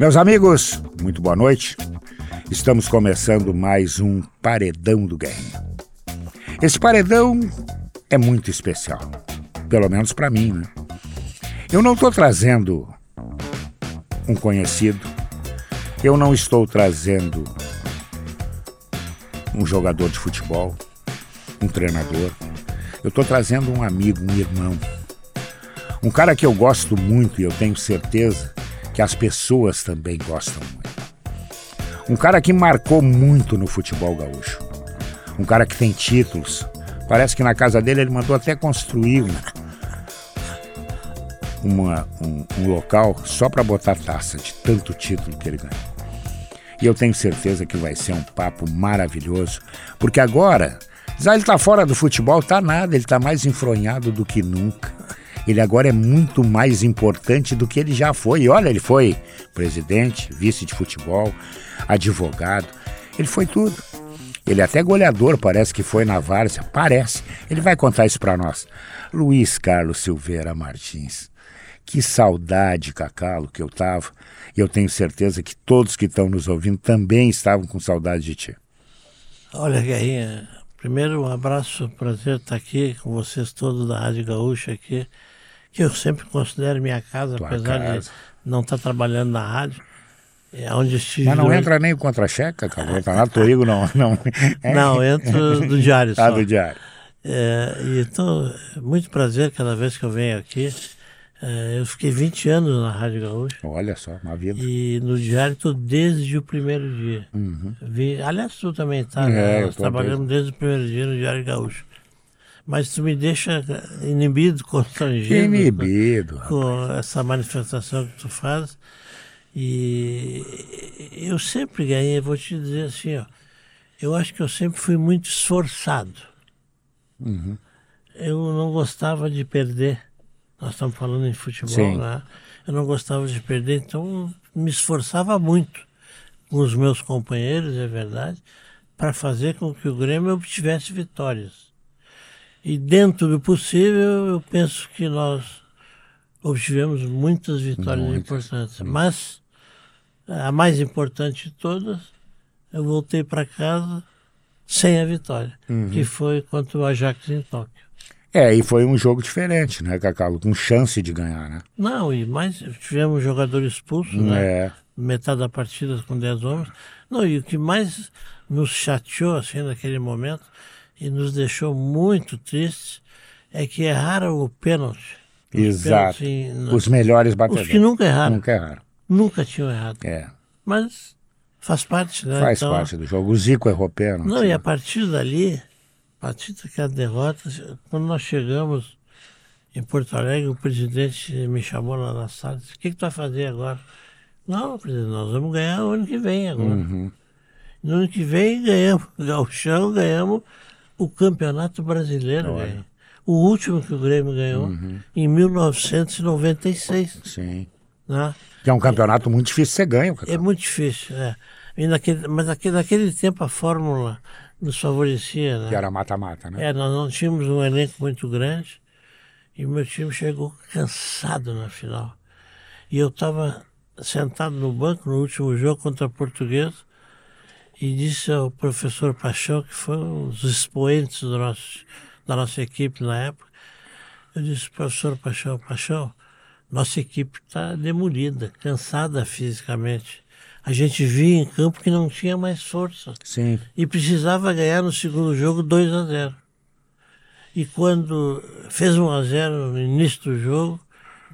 Meus amigos, muito boa noite. Estamos começando mais um Paredão do Guerrinha. Esse paredão é muito especial, pelo menos para mim, né? Eu não estou trazendo um conhecido, eu não estou trazendo um jogador de futebol, um treinador. Eu estou trazendo um amigo, um irmão. Um cara que eu gosto muito e eu tenho certeza que as pessoas também gostam muito. Um cara que marcou muito no futebol gaúcho. Um cara que tem títulos. Parece que na casa dele ele mandou até construir uma, um, um local só para botar taça de tanto título que ele ganhou. E eu tenho certeza que vai ser um papo maravilhoso, porque agora, já ele está fora do futebol, tá nada, ele está mais enfronhado do que nunca. Ele agora é muito mais importante do que ele já foi. E olha, ele foi presidente, vice de futebol, advogado, ele foi tudo. Ele é até goleador, parece que foi na Várzea, parece. Ele vai contar isso para nós. Luiz Carlos Silveira Martins. Que saudade, Cacalo, que eu tava. E eu tenho certeza que todos que estão nos ouvindo também estavam com saudade de ti. Olha, Guerrinha, primeiro um abraço, prazer estar aqui com vocês todos da Rádio Gaúcha aqui, que eu sempre considero minha casa, Tua apesar casa. de não estar trabalhando na rádio. É onde estive Mas não entra nem o contra-cheque, cara. Entra lá, Torigo não. Não, é. não entro do diário ah, só. Ah, do diário. É, então, muito prazer cada vez que eu venho aqui. É, eu fiquei 20 anos na Rádio Gaúcha. Olha só, uma vida. E no diário estou desde o primeiro dia. Uhum. Vi, aliás, tu também está, né? É, Nós trabalhamos desde o primeiro dia no Diário Gaúcho. Mas tu me deixa inibido, constrangido. Inibido. Com, com essa manifestação que tu faz. E eu sempre ganhei, vou te dizer assim, ó, eu acho que eu sempre fui muito esforçado. Uhum. Eu não gostava de perder. Nós estamos falando em futebol, né? Eu não gostava de perder, então me esforçava muito com os meus companheiros, é verdade, para fazer com que o Grêmio obtivesse vitórias. E dentro do possível, eu penso que nós obtivemos muitas vitórias muitas. importantes. Mas a mais importante de todas, eu voltei para casa sem a vitória, uhum. que foi contra o Ajax em Tóquio. É, e foi um jogo diferente, né, Cacau? Com chance de ganhar, né? Não, e mais, tivemos jogador expulso, né? É. Metade da partida com 10 homens. Não, e o que mais nos chateou, assim, naquele momento, e nos deixou muito tristes, é que erraram o pênalti. Exato. Os melhores batedores. Os que nunca erraram. Nunca erraram nunca tinham errado. É. Mas faz parte, né? Faz então, parte do jogo. O Zico errou pênalti. Não, e a partir dali, a partir daquela derrota, quando nós chegamos em Porto Alegre, o presidente me chamou lá na sala e disse, o que, que tu vai fazer agora? Não, presidente, nós vamos ganhar o ano que vem agora. Uhum. No ano que vem ganhamos o Galchão, ganhamos o Campeonato Brasileiro. O último que o Grêmio ganhou uhum. em 1996. Sim. Né? Que é um campeonato muito difícil ser ganho. É muito difícil, é. Naquele, mas naquele, naquele tempo a fórmula nos favorecia, né? Que era mata-mata, né? É, nós não tínhamos um elenco muito grande e o meu time chegou cansado na final. E eu estava sentado no banco no último jogo contra a Portuguesa e disse ao professor Paixão, que foi um dos expoentes do nosso, da nossa equipe na época, eu disse, professor Paixão, Paixão, nossa equipe está demolida, cansada fisicamente. A gente via em campo que não tinha mais força. Sim. E precisava ganhar no segundo jogo 2 a 0. E quando fez 1 a 0 no início do jogo,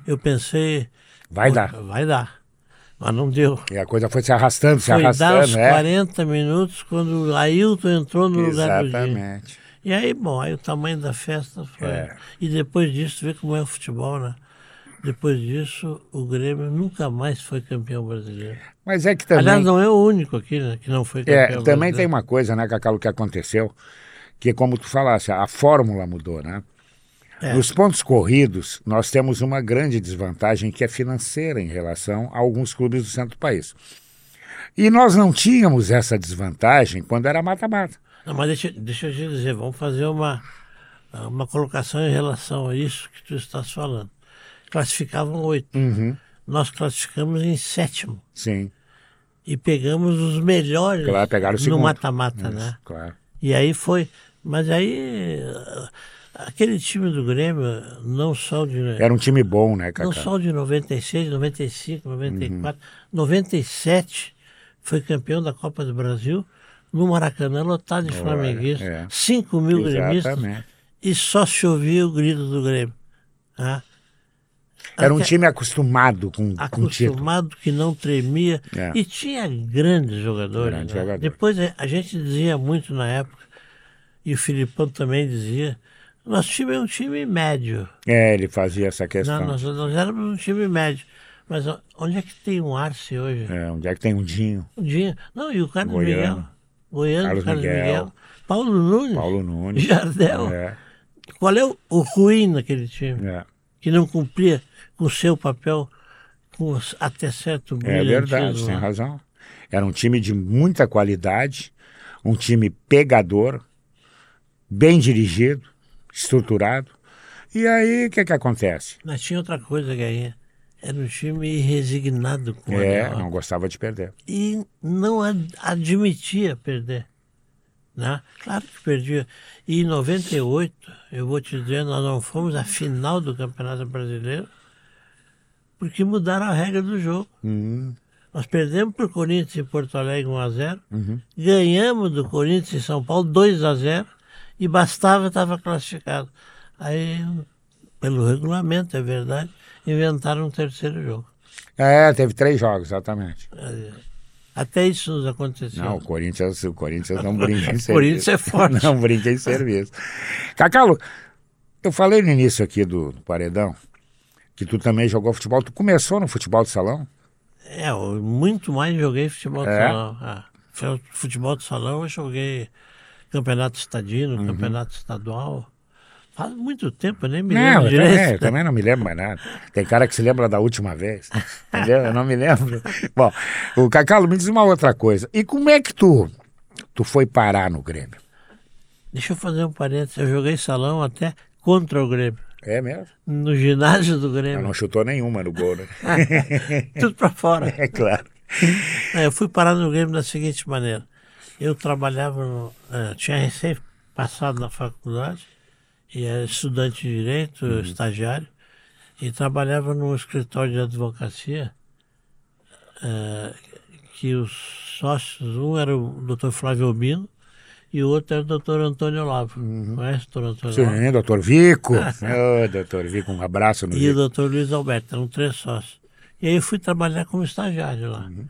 eu pensei. Vai dar. Vai dar. Mas não deu. E a coisa foi se arrastando, se foi arrastando. Dar os é? 40 minutos quando o Ailton entrou no Exatamente. lugar do Exatamente. E aí, bom, aí o tamanho da festa foi. É. E depois disso, vê como é o futebol, né? Depois disso, o Grêmio nunca mais foi campeão brasileiro. Mas é que também. Aliás, não é o único aqui né, que não foi campeão é, Também brasileiro. tem uma coisa, né, Cacalo, que aconteceu, que como tu falasse, a fórmula mudou, né? É. Nos pontos corridos, nós temos uma grande desvantagem que é financeira em relação a alguns clubes do centro do país. E nós não tínhamos essa desvantagem quando era mata-mata. Mas deixa, deixa eu te dizer, vamos fazer uma, uma colocação em relação a isso que tu estás falando classificavam oito. Uhum. nós classificamos em sétimo. Sim. E pegamos os melhores claro, no mata-mata, né? Claro. E aí foi. Mas aí. Aquele time do Grêmio, não só de. Era um time bom, né, Cacá? Não só de 96, 95, 94. Uhum. 97 foi campeão da Copa do Brasil no Maracanã, lotado de flamenguistas. É. 5 mil gremistas. E só se ouvia o grito do Grêmio. Tá? Era um time acostumado com Acostumado, com que não tremia. É. E tinha grandes jogadores. Grande né? jogador. Depois a gente dizia muito na época, e o Filipão também dizia, nosso time é um time médio. É, ele fazia essa questão. Não, nós, nós éramos um time médio. Mas onde é que tem um Arce hoje? É, onde é que tem um Dinho? Um Dinho. Não, e o Carlos Goiano. Miguel. Goiano, Carlos, Carlos Miguel. Miguel. Paulo Nunes. Paulo Nunes. Jardel. É. Qual é o, o ruim naquele time? É. Que não cumpria com o seu papel com até certo É verdade, tem razão. Era um time de muita qualidade, um time pegador, bem dirigido, estruturado. E aí, o que que acontece? Mas tinha outra coisa, Gainha. Era um time resignado com É, não gostava de perder. E não ad admitia perder. Né? Claro que perdia. E em 98, eu vou te dizer, nós não fomos à final do Campeonato Brasileiro porque mudaram a regra do jogo. Uhum. Nós perdemos para o Corinthians em Porto Alegre 1x0, uhum. ganhamos do Corinthians em São Paulo 2x0 e bastava estava classificado. Aí, pelo regulamento, é verdade, inventaram um terceiro jogo. É, teve três jogos, exatamente. É, até isso nos aconteceu. Não, o Corinthians, o Corinthians não brinca em serviço. o Corinthians é forte. Não brinca em serviço. Cacalo, eu falei no início aqui do, do Paredão que tu também jogou futebol. Tu começou no futebol de salão? É, eu muito mais joguei futebol de é? salão. É. Futebol de salão eu joguei campeonato estadino, uhum. campeonato estadual. Faz muito tempo, nem me lembro não, direito. Também, eu também não me lembro mais nada. Tem cara que se lembra da última vez, entendeu? Eu não me lembro. Bom, o Cacalo, me diz uma outra coisa. E como é que tu, tu foi parar no Grêmio? Deixa eu fazer um parênteses. Eu joguei salão até contra o Grêmio. É mesmo? No ginásio do Grêmio. não chutou nenhuma no gol, né? Tudo para fora. É claro. É, eu fui parar no Grêmio da seguinte maneira. Eu trabalhava, no, é, tinha recém passado na faculdade, e era estudante de Direito, uhum. estagiário, e trabalhava num escritório de advocacia, é, que os sócios, um era o doutor Flávio Albino, e o outro era o doutor Antônio Olavo. Uhum. Conhece o doutor Antônio Sim, Olavo? Sim, doutor Vico. oh, doutor Vico, um abraço no E Vico. o doutor Luiz Alberto, eram três sócios. E aí eu fui trabalhar como estagiário lá. Uhum.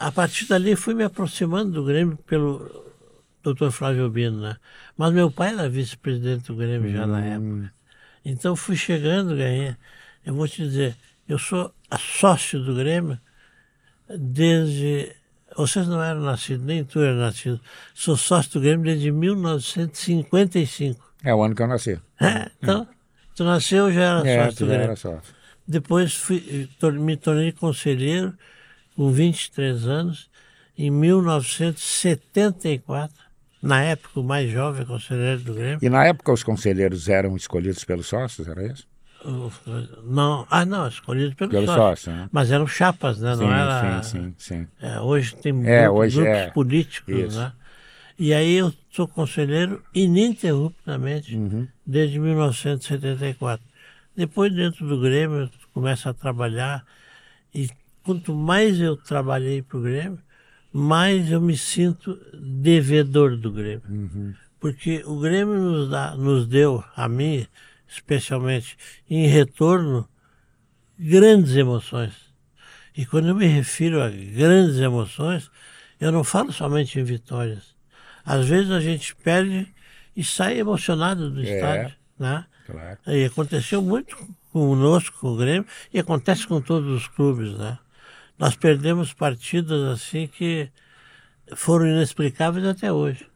A partir dali fui me aproximando do Grêmio pelo doutor Flávio Bino, né? Mas meu pai era vice-presidente do Grêmio uhum. já na hum. época. Então fui chegando, ganhei. Eu vou te dizer, eu sou sócio do Grêmio desde vocês não eram nascidos, nem tu era nascido. Sou sócio do Grêmio desde 1955. É o ano que eu nasci. É, então, tu nasceu já era é, sócio do Grêmio. Era sócio. Depois fui, me tornei conselheiro com 23 anos em 1974. Na época, o mais jovem conselheiro do Grêmio. E na época os conselheiros eram escolhidos pelos sócios, era isso? Não, ah, não, escolhido pelo, pelo sócio. sócio né? Mas eram chapas, né? Sim, não era. Sim, sim, sim. É, hoje tem é, grupos, hoje grupos é. políticos, Isso. né? E aí eu sou conselheiro ininterruptamente uhum. desde 1974. Depois, dentro do Grêmio, eu começo a trabalhar e quanto mais eu trabalhei para o Grêmio, mais eu me sinto devedor do Grêmio. Uhum. Porque o Grêmio nos, dá, nos deu, a mim, especialmente em retorno, grandes emoções. E quando eu me refiro a grandes emoções, eu não falo somente em vitórias. Às vezes a gente perde e sai emocionado do é, estádio. Né? Claro. E aconteceu muito conosco, com o Grêmio, e acontece com todos os clubes. Né? Nós perdemos partidas assim que foram inexplicáveis até hoje.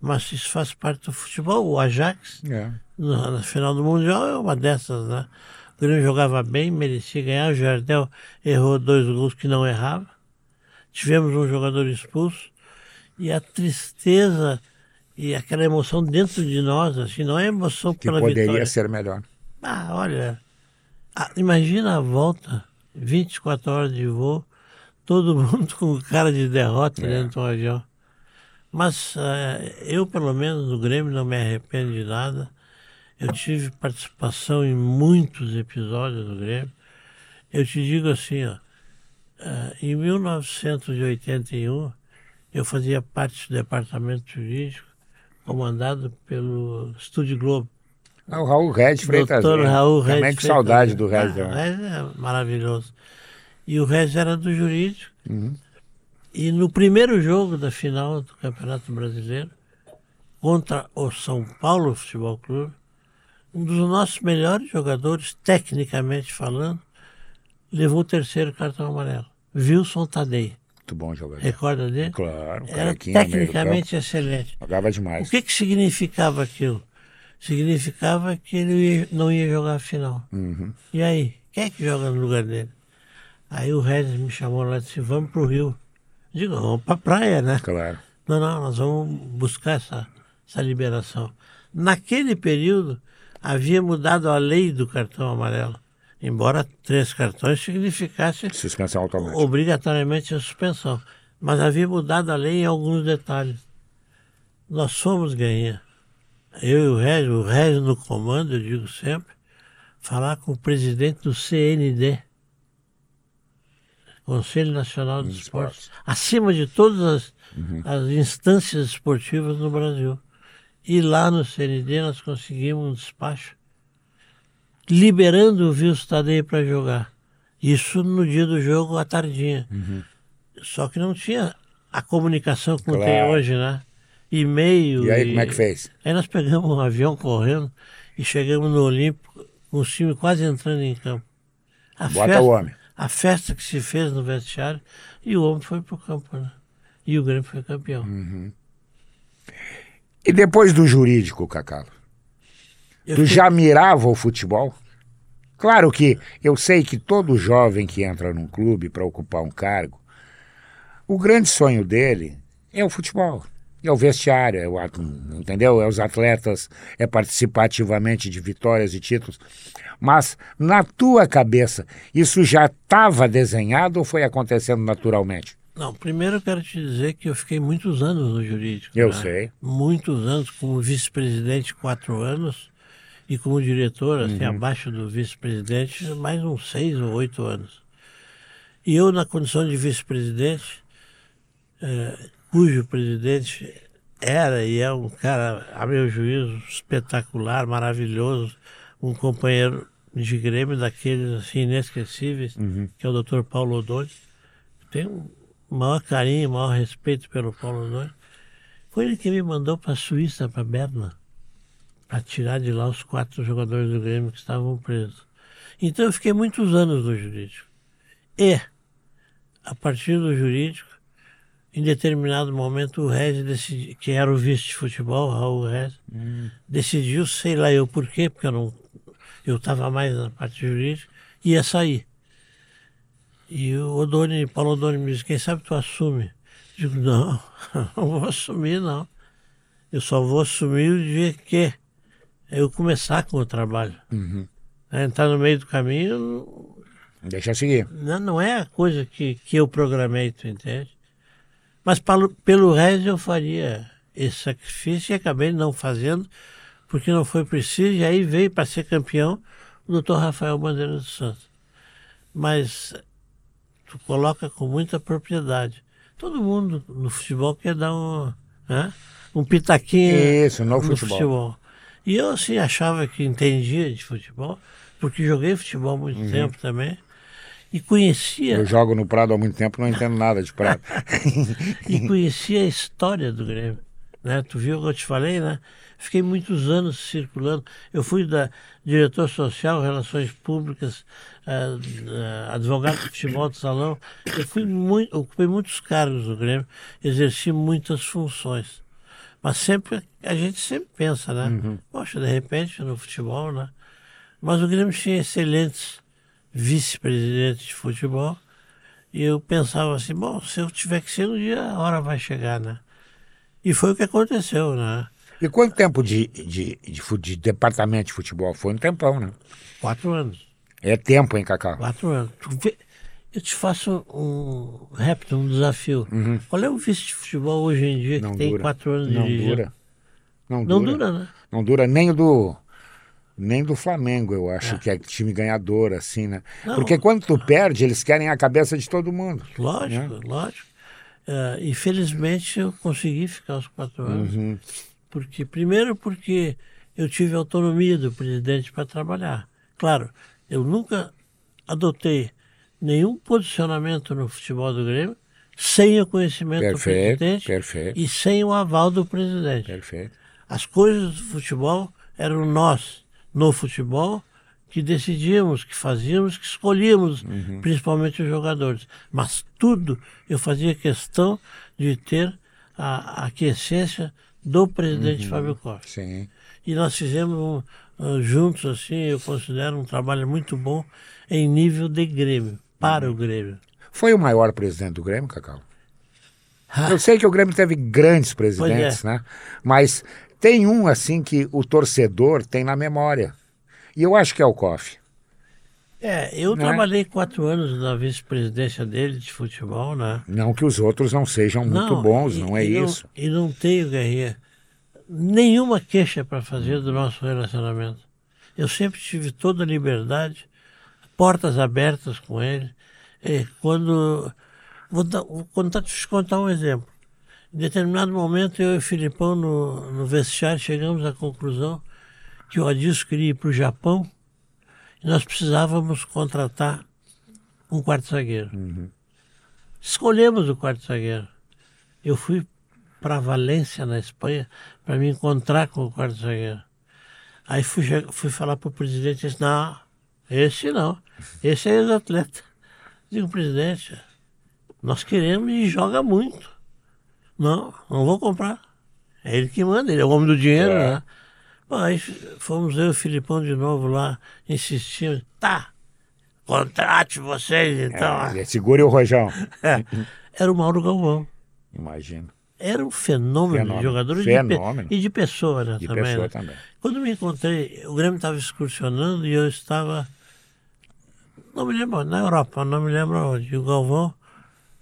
Mas isso faz parte do futebol. O Ajax, é na, na final do Mundial é uma dessas, né? O Grêmio jogava bem, merecia ganhar. O Jardel errou dois gols que não errava. Tivemos um jogador expulso. E a tristeza e aquela emoção dentro de nós, assim, não é emoção que pela poderia vitória. ser melhor. Ah, olha, ah, imagina a volta 24 horas de voo, todo mundo com cara de derrota é. dentro do avião. Mas uh, eu, pelo menos, no Grêmio não me arrependo de nada. Eu tive participação em muitos episódios do Grêmio. Eu te digo assim, ó, uh, em 1981 eu fazia parte do departamento jurídico comandado pelo Estúdio Globo. Ah, o Raul Red Freitas. Doutor Raul Red Também que saudade do Red. Ah, é maravilhoso. E o Red era do jurídico. Uhum. E no primeiro jogo da final do Campeonato Brasileiro, contra o São Paulo Futebol Clube, um dos nossos melhores jogadores, tecnicamente falando, levou o terceiro cartão amarelo. Wilson Tadei. Muito bom jogador. Recorda dele? Claro. Era tecnicamente excelente. Jogava demais. O que, que significava aquilo? Significava que ele não ia jogar a final. Uhum. E aí? Quem é que joga no lugar dele? Aí o Regis me chamou lá e disse: Vamos pro Rio. Digo, vamos para a praia, né? Claro. Não, não, nós vamos buscar essa, essa liberação. Naquele período, havia mudado a lei do cartão amarelo. Embora três cartões significasse suspensão automática. obrigatoriamente a suspensão. Mas havia mudado a lei em alguns detalhes. Nós fomos ganhar. Eu e o Régio, o Régio no comando, eu digo sempre, falar com o presidente do CND, Conselho Nacional de Esportes, acima de todas as, uhum. as instâncias esportivas no Brasil. E lá no CND nós conseguimos um despacho liberando o Wilson Tadei para jogar. Isso no dia do jogo à tardinha. Uhum. Só que não tinha a comunicação como claro. tem hoje, né? E-mail. E aí, e... como é que fez? Aí nós pegamos um avião correndo e chegamos no Olímpico com o time quase entrando em campo. A Bota festa, o homem a festa que se fez no vestiário e o homem foi para o campo, né? E o Grêmio foi campeão. Uhum. E depois do jurídico, Cacalo? Eu tu já mirava o futebol? Claro que eu sei que todo jovem que entra num clube para ocupar um cargo, o grande sonho dele é o futebol. É o vestiário, é o, entendeu? É os atletas, é participar ativamente de vitórias e títulos. Mas na tua cabeça, isso já estava desenhado ou foi acontecendo naturalmente? Não, primeiro eu quero te dizer que eu fiquei muitos anos no jurídico. Eu né? sei. Muitos anos, como vice-presidente, quatro anos, e como diretor, assim, uhum. abaixo do vice-presidente, mais uns seis ou oito anos. E eu, na condição de vice-presidente, eh, cujo presidente era e é um cara, a meu juízo, espetacular, maravilhoso, um companheiro de Grêmio daqueles assim inesquecíveis, uhum. que é o Dr. Paulo Odoni. Tenho o maior carinho, o maior respeito pelo Paulo Odoni. Foi ele que me mandou para a Suíça, para Berna, para tirar de lá os quatro jogadores do Grêmio que estavam presos. Então eu fiquei muitos anos no jurídico. E, a partir do jurídico, em determinado momento o Rez decidiu, que era o vice de futebol, Raul Rez, hum. decidiu, sei lá eu por quê, porque eu não eu estava mais na parte jurídica, ia sair. E o Odoni, Paulo Odoni me disse, quem sabe tu assume? Eu digo, não, não vou assumir não. Eu só vou assumir o dia que eu começar com o trabalho. Uhum. É, entrar no meio do caminho... Deixa eu seguir. Não, não é a coisa que, que eu programei, tu entende? Mas pelo, pelo resto eu faria esse sacrifício e acabei não fazendo, porque não foi preciso, e aí veio para ser campeão o doutor Rafael Bandeira dos Santos. Mas tu coloca com muita propriedade. Todo mundo no futebol quer dar um, né, um pitaquinho Isso, no, no futebol. futebol. E eu assim achava que entendia de futebol, porque joguei futebol muito uhum. tempo também. E conhecia. Eu jogo no Prado há muito tempo, não entendo nada de Prado. e conhecia a história do Grêmio. Né? Tu viu o que eu te falei, né? Fiquei muitos anos circulando. Eu fui da diretor social, relações públicas, uh, uh, advogado de futebol de salão. Eu fui muito, ocupei muitos cargos no Grêmio, exerci muitas funções. Mas sempre, a gente sempre pensa, né? Uhum. Poxa, de repente no futebol, né? Mas o Grêmio tinha excelentes vice-presidentes de futebol. E eu pensava assim, bom, se eu tiver que ser um dia, a hora vai chegar, né? E foi o que aconteceu, né? E quanto tempo de, de, de, de, departamento de futebol? Foi um tempão, né? Quatro anos. É tempo, hein, Cacau? Quatro anos. Eu te faço um repto, um desafio. Uhum. Qual é o vice de futebol hoje em dia Não que tem dura. quatro anos Não dirigindo? dura. Não, Não dura. dura, né? Não dura nem o do. Nem do Flamengo, eu acho que é time ganhador, assim, né? Não. Porque quando tu perde, eles querem a cabeça de todo mundo. Lógico, lógico. Eh, infelizmente eu consegui ficar os quatro anos. Uhum. Porque, primeiro porque eu tive autonomia do presidente para trabalhar. Claro, eu nunca adotei nenhum posicionamento no futebol do Grêmio sem o conhecimento Perfeito, do presidente perfeito. e sem o aval do presidente. Perfeito. As coisas do futebol eram nós, no futebol, que decidíamos, que fazíamos, que escolhíamos, principalmente os jogadores. Mas tudo eu fazia questão de ter a, a aquiescência do presidente Fábio Costa. Sim. E nós fizemos ah, juntos, assim, eu considero um trabalho muito bom em nível de Grêmio, para o Grêmio. Foi o maior presidente do Grêmio, Cacau? Eu sei que o Grêmio teve grandes presidentes, né? Mas tem um, assim, que o torcedor tem na memória. E eu acho que é o Koff. É, eu Não é? trabalhei quatro anos na vice-presidência dele de futebol, né? Não que os outros não sejam muito bons, e- não é e isso. e não tenho, Guerrinha, nenhuma queixa para fazer do nosso relacionamento. Eu sempre tive toda a liberdade, portas abertas com ele. E quando. Vou, dar, vou contar, te contar um exemplo. Em determinado momento, eu e o Filipão, no, no vestiário, chegamos à conclusão que o Adilson queria ir para o Japão e nós precisávamos contratar um quarto zagueiro. Escolhemos o quarto zagueiro. Eu fui para Valência, na Espanha, para me encontrar com o quarto zagueiro. Aí fui, fui falar para o presidente, disse, não, esse não, esse é ex-atleta. Digo, presidente, nós queremos e joga muito. Não, não vou comprar. É ele que manda, ele é o homem do dinheiro, É. né? F- fomos eu e o Filipão de novo lá, insistimos, tá, contrate vocês então. É, segure o rojão. Era o Mauro Galvão. Imagino. Era um fenômeno, Fenômeno. de jogador e de, Fenômeno. e de pessoa, né, De também. pessoa né? também. Quando me encontrei, o Grêmio estava excursionando e eu estava, não me lembro, na Europa, não me lembro onde. E o Galvão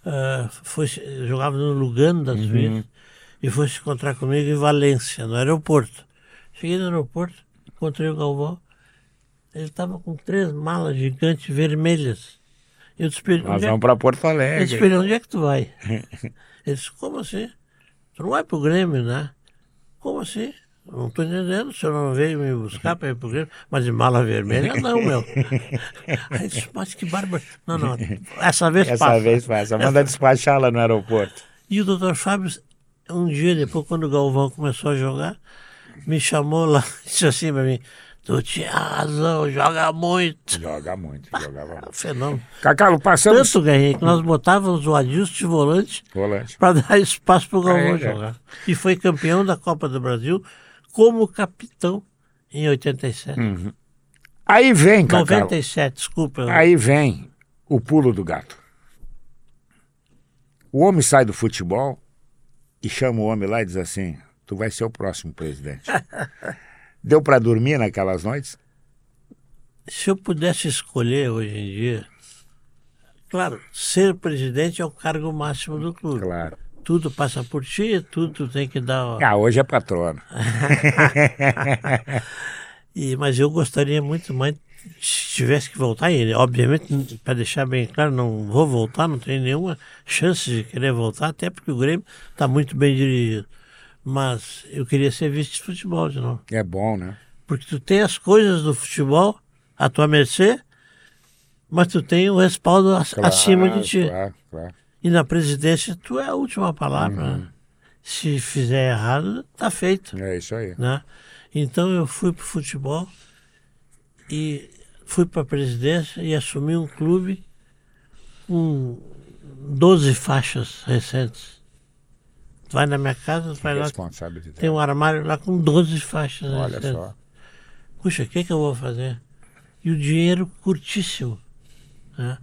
eh, foi, se- jogava no Lugano da Suíça e foi se encontrar comigo em Valência, no aeroporto. Cheguei no aeroporto, encontrei o Galvão, ele estava com três malas gigantes vermelhas. Eu disse, "Onde Nós é vamos para Porto ele disse, Alegre. "Filho, onde é que tu vai? Ele disse, como assim? Tu não vai pro Grêmio, né? Como assim? Não tô entendendo, o senhor não veio me buscar para ir pro Grêmio, mas de mala vermelha não, meu. Aí disse, mas que bárbaro. Não, não, essa vez Essa passa. vez passa. Manda despachar lá no aeroporto. E o doutor Fábio, um dia depois, quando o Galvão começou a jogar, me chamou lá disse assim para mim, tu tinha razão, joga muito. Joga muito, jogava muito. Fenômeno. Cacau, passamos. Tanto, Guerrinha, que nós botávamos o Adilson de volante Volante. para dar espaço para o Galvão é, é. jogar. E foi campeão da Copa do Brasil como capitão em 87. Aí vem, Cacau. 97, desculpa. Aí vem o pulo do gato. O homem sai do futebol e chama o homem lá e diz assim: Tu vai ser o próximo presidente. Deu para dormir naquelas noites? Se eu pudesse escolher hoje em dia, claro, ser presidente é o cargo máximo do clube. Claro. Tudo passa por ti, tudo tem que dar. Ah, hoje é patrono. E, mas eu gostaria muito mais, se tivesse que voltar, e obviamente, para deixar bem claro, não vou voltar, não tenho nenhuma chance de querer voltar, até porque o Grêmio está muito bem dirigido. Mas eu queria ser vice de futebol de novo. É bom, né? Porque tu tem as coisas do futebol à tua mercê, mas tu tem o respaldo ac- acima de ti. Claro, claro. E na presidência, tu é a última palavra. né? Se fizer errado, tá feito É isso aí. né? Então eu fui para o futebol e fui para a presidência e assumi um clube com 12 faixas recentes. Vai na minha casa, vai lá, tem um armário lá com 12 faixas Olha recentes. só. Puxa, o que, que eu vou fazer? E o dinheiro curtíssimo. né?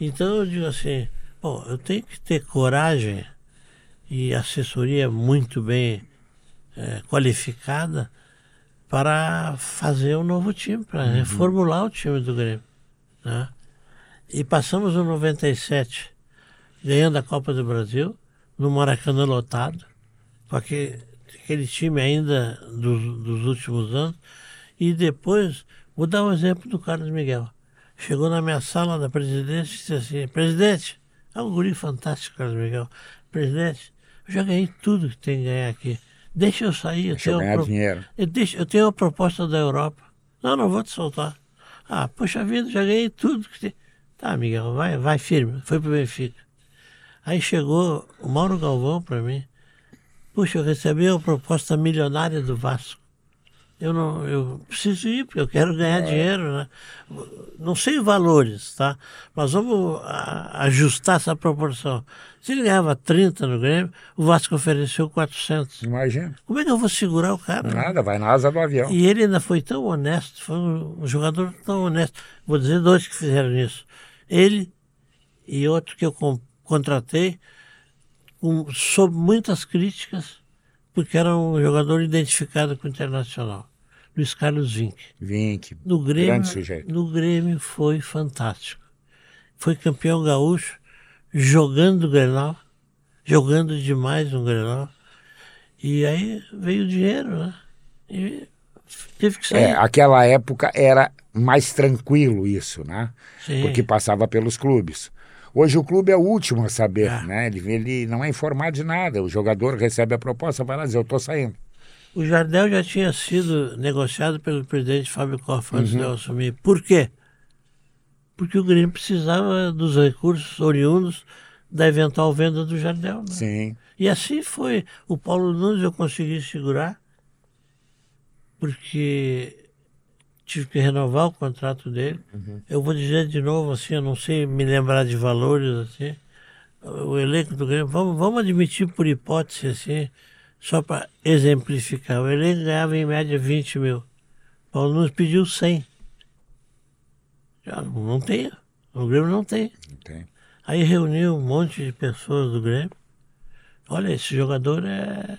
Então eu digo assim, bom, eu tenho que ter coragem e assessoria muito bem eh, qualificada para fazer um novo time, para reformular o time do Grêmio. né? E passamos o 97 ganhando a Copa do Brasil, no Maracanã lotado, com aquele, aquele time ainda dos, dos últimos anos. E depois, vou dar um exemplo do Carlos Miguel. Chegou na minha sala da presidência e disse assim: Presidente, é um guri fantástico, Carlos Miguel. Presidente, eu já ganhei tudo que tem que ganhar aqui. Deixa eu sair. Deixa eu, tenho ganhar pro... dinheiro. Eu, deixo, eu tenho a proposta da Europa. Não, não vou te soltar. Ah, poxa vida, já ganhei tudo que tem. Tá, Miguel, vai, vai firme. Foi pro Benfica. Aí chegou o Mauro Galvão para mim. Puxa, eu recebi a proposta milionária do Vasco. Eu não, eu preciso ir porque eu quero ganhar é. dinheiro, né? Não sei valores, tá? Mas vamos a, ajustar essa proporção. Se ele ganhava 30 no Grêmio, o Vasco ofereceu 400. Imagina. Como é que eu vou segurar o cara? Nada, vai na asa do avião. E ele ainda foi tão honesto, foi um jogador tão honesto. Vou dizer dois que fizeram isso. Ele e outro que eu contratei um, sob muitas críticas, porque era um jogador identificado com o Internacional. Luiz Carlos Vinck. Vinck, no Grêmio, grande sujeito. No Grêmio foi fantástico. Foi campeão gaúcho, jogando o Grenal, jogando demais no Grenal. E aí veio o dinheiro, né? E teve que sair. É, aquela época era mais tranquilo isso, né? Sim. Porque passava pelos clubes. Hoje o clube é o último a saber, é. né? Ele, ele não é informado de nada. O jogador recebe a proposta, vai lá dizer, eu estou saindo. O Jardel já tinha sido negociado pelo presidente Fábio Koff antes uhum. de eu assumir. Por quê? Porque o Grêmio precisava dos recursos oriundos da eventual venda do Jardel. Né? Sim. E assim foi. O Paulo Nunes eu consegui segurar, porque tive que renovar o contrato dele. Uhum. Eu vou dizer de novo assim, eu não sei me lembrar de valores assim. O elenco do Grêmio, vamos, vamos admitir por hipótese assim, só para exemplificar. O elenco ganhava em média 20 mil. Paulo Nunes pediu 100. Já não tem. O Grêmio não tem. Não tem. Aí reuniu um monte de pessoas do Grêmio. Olha, esse jogador é,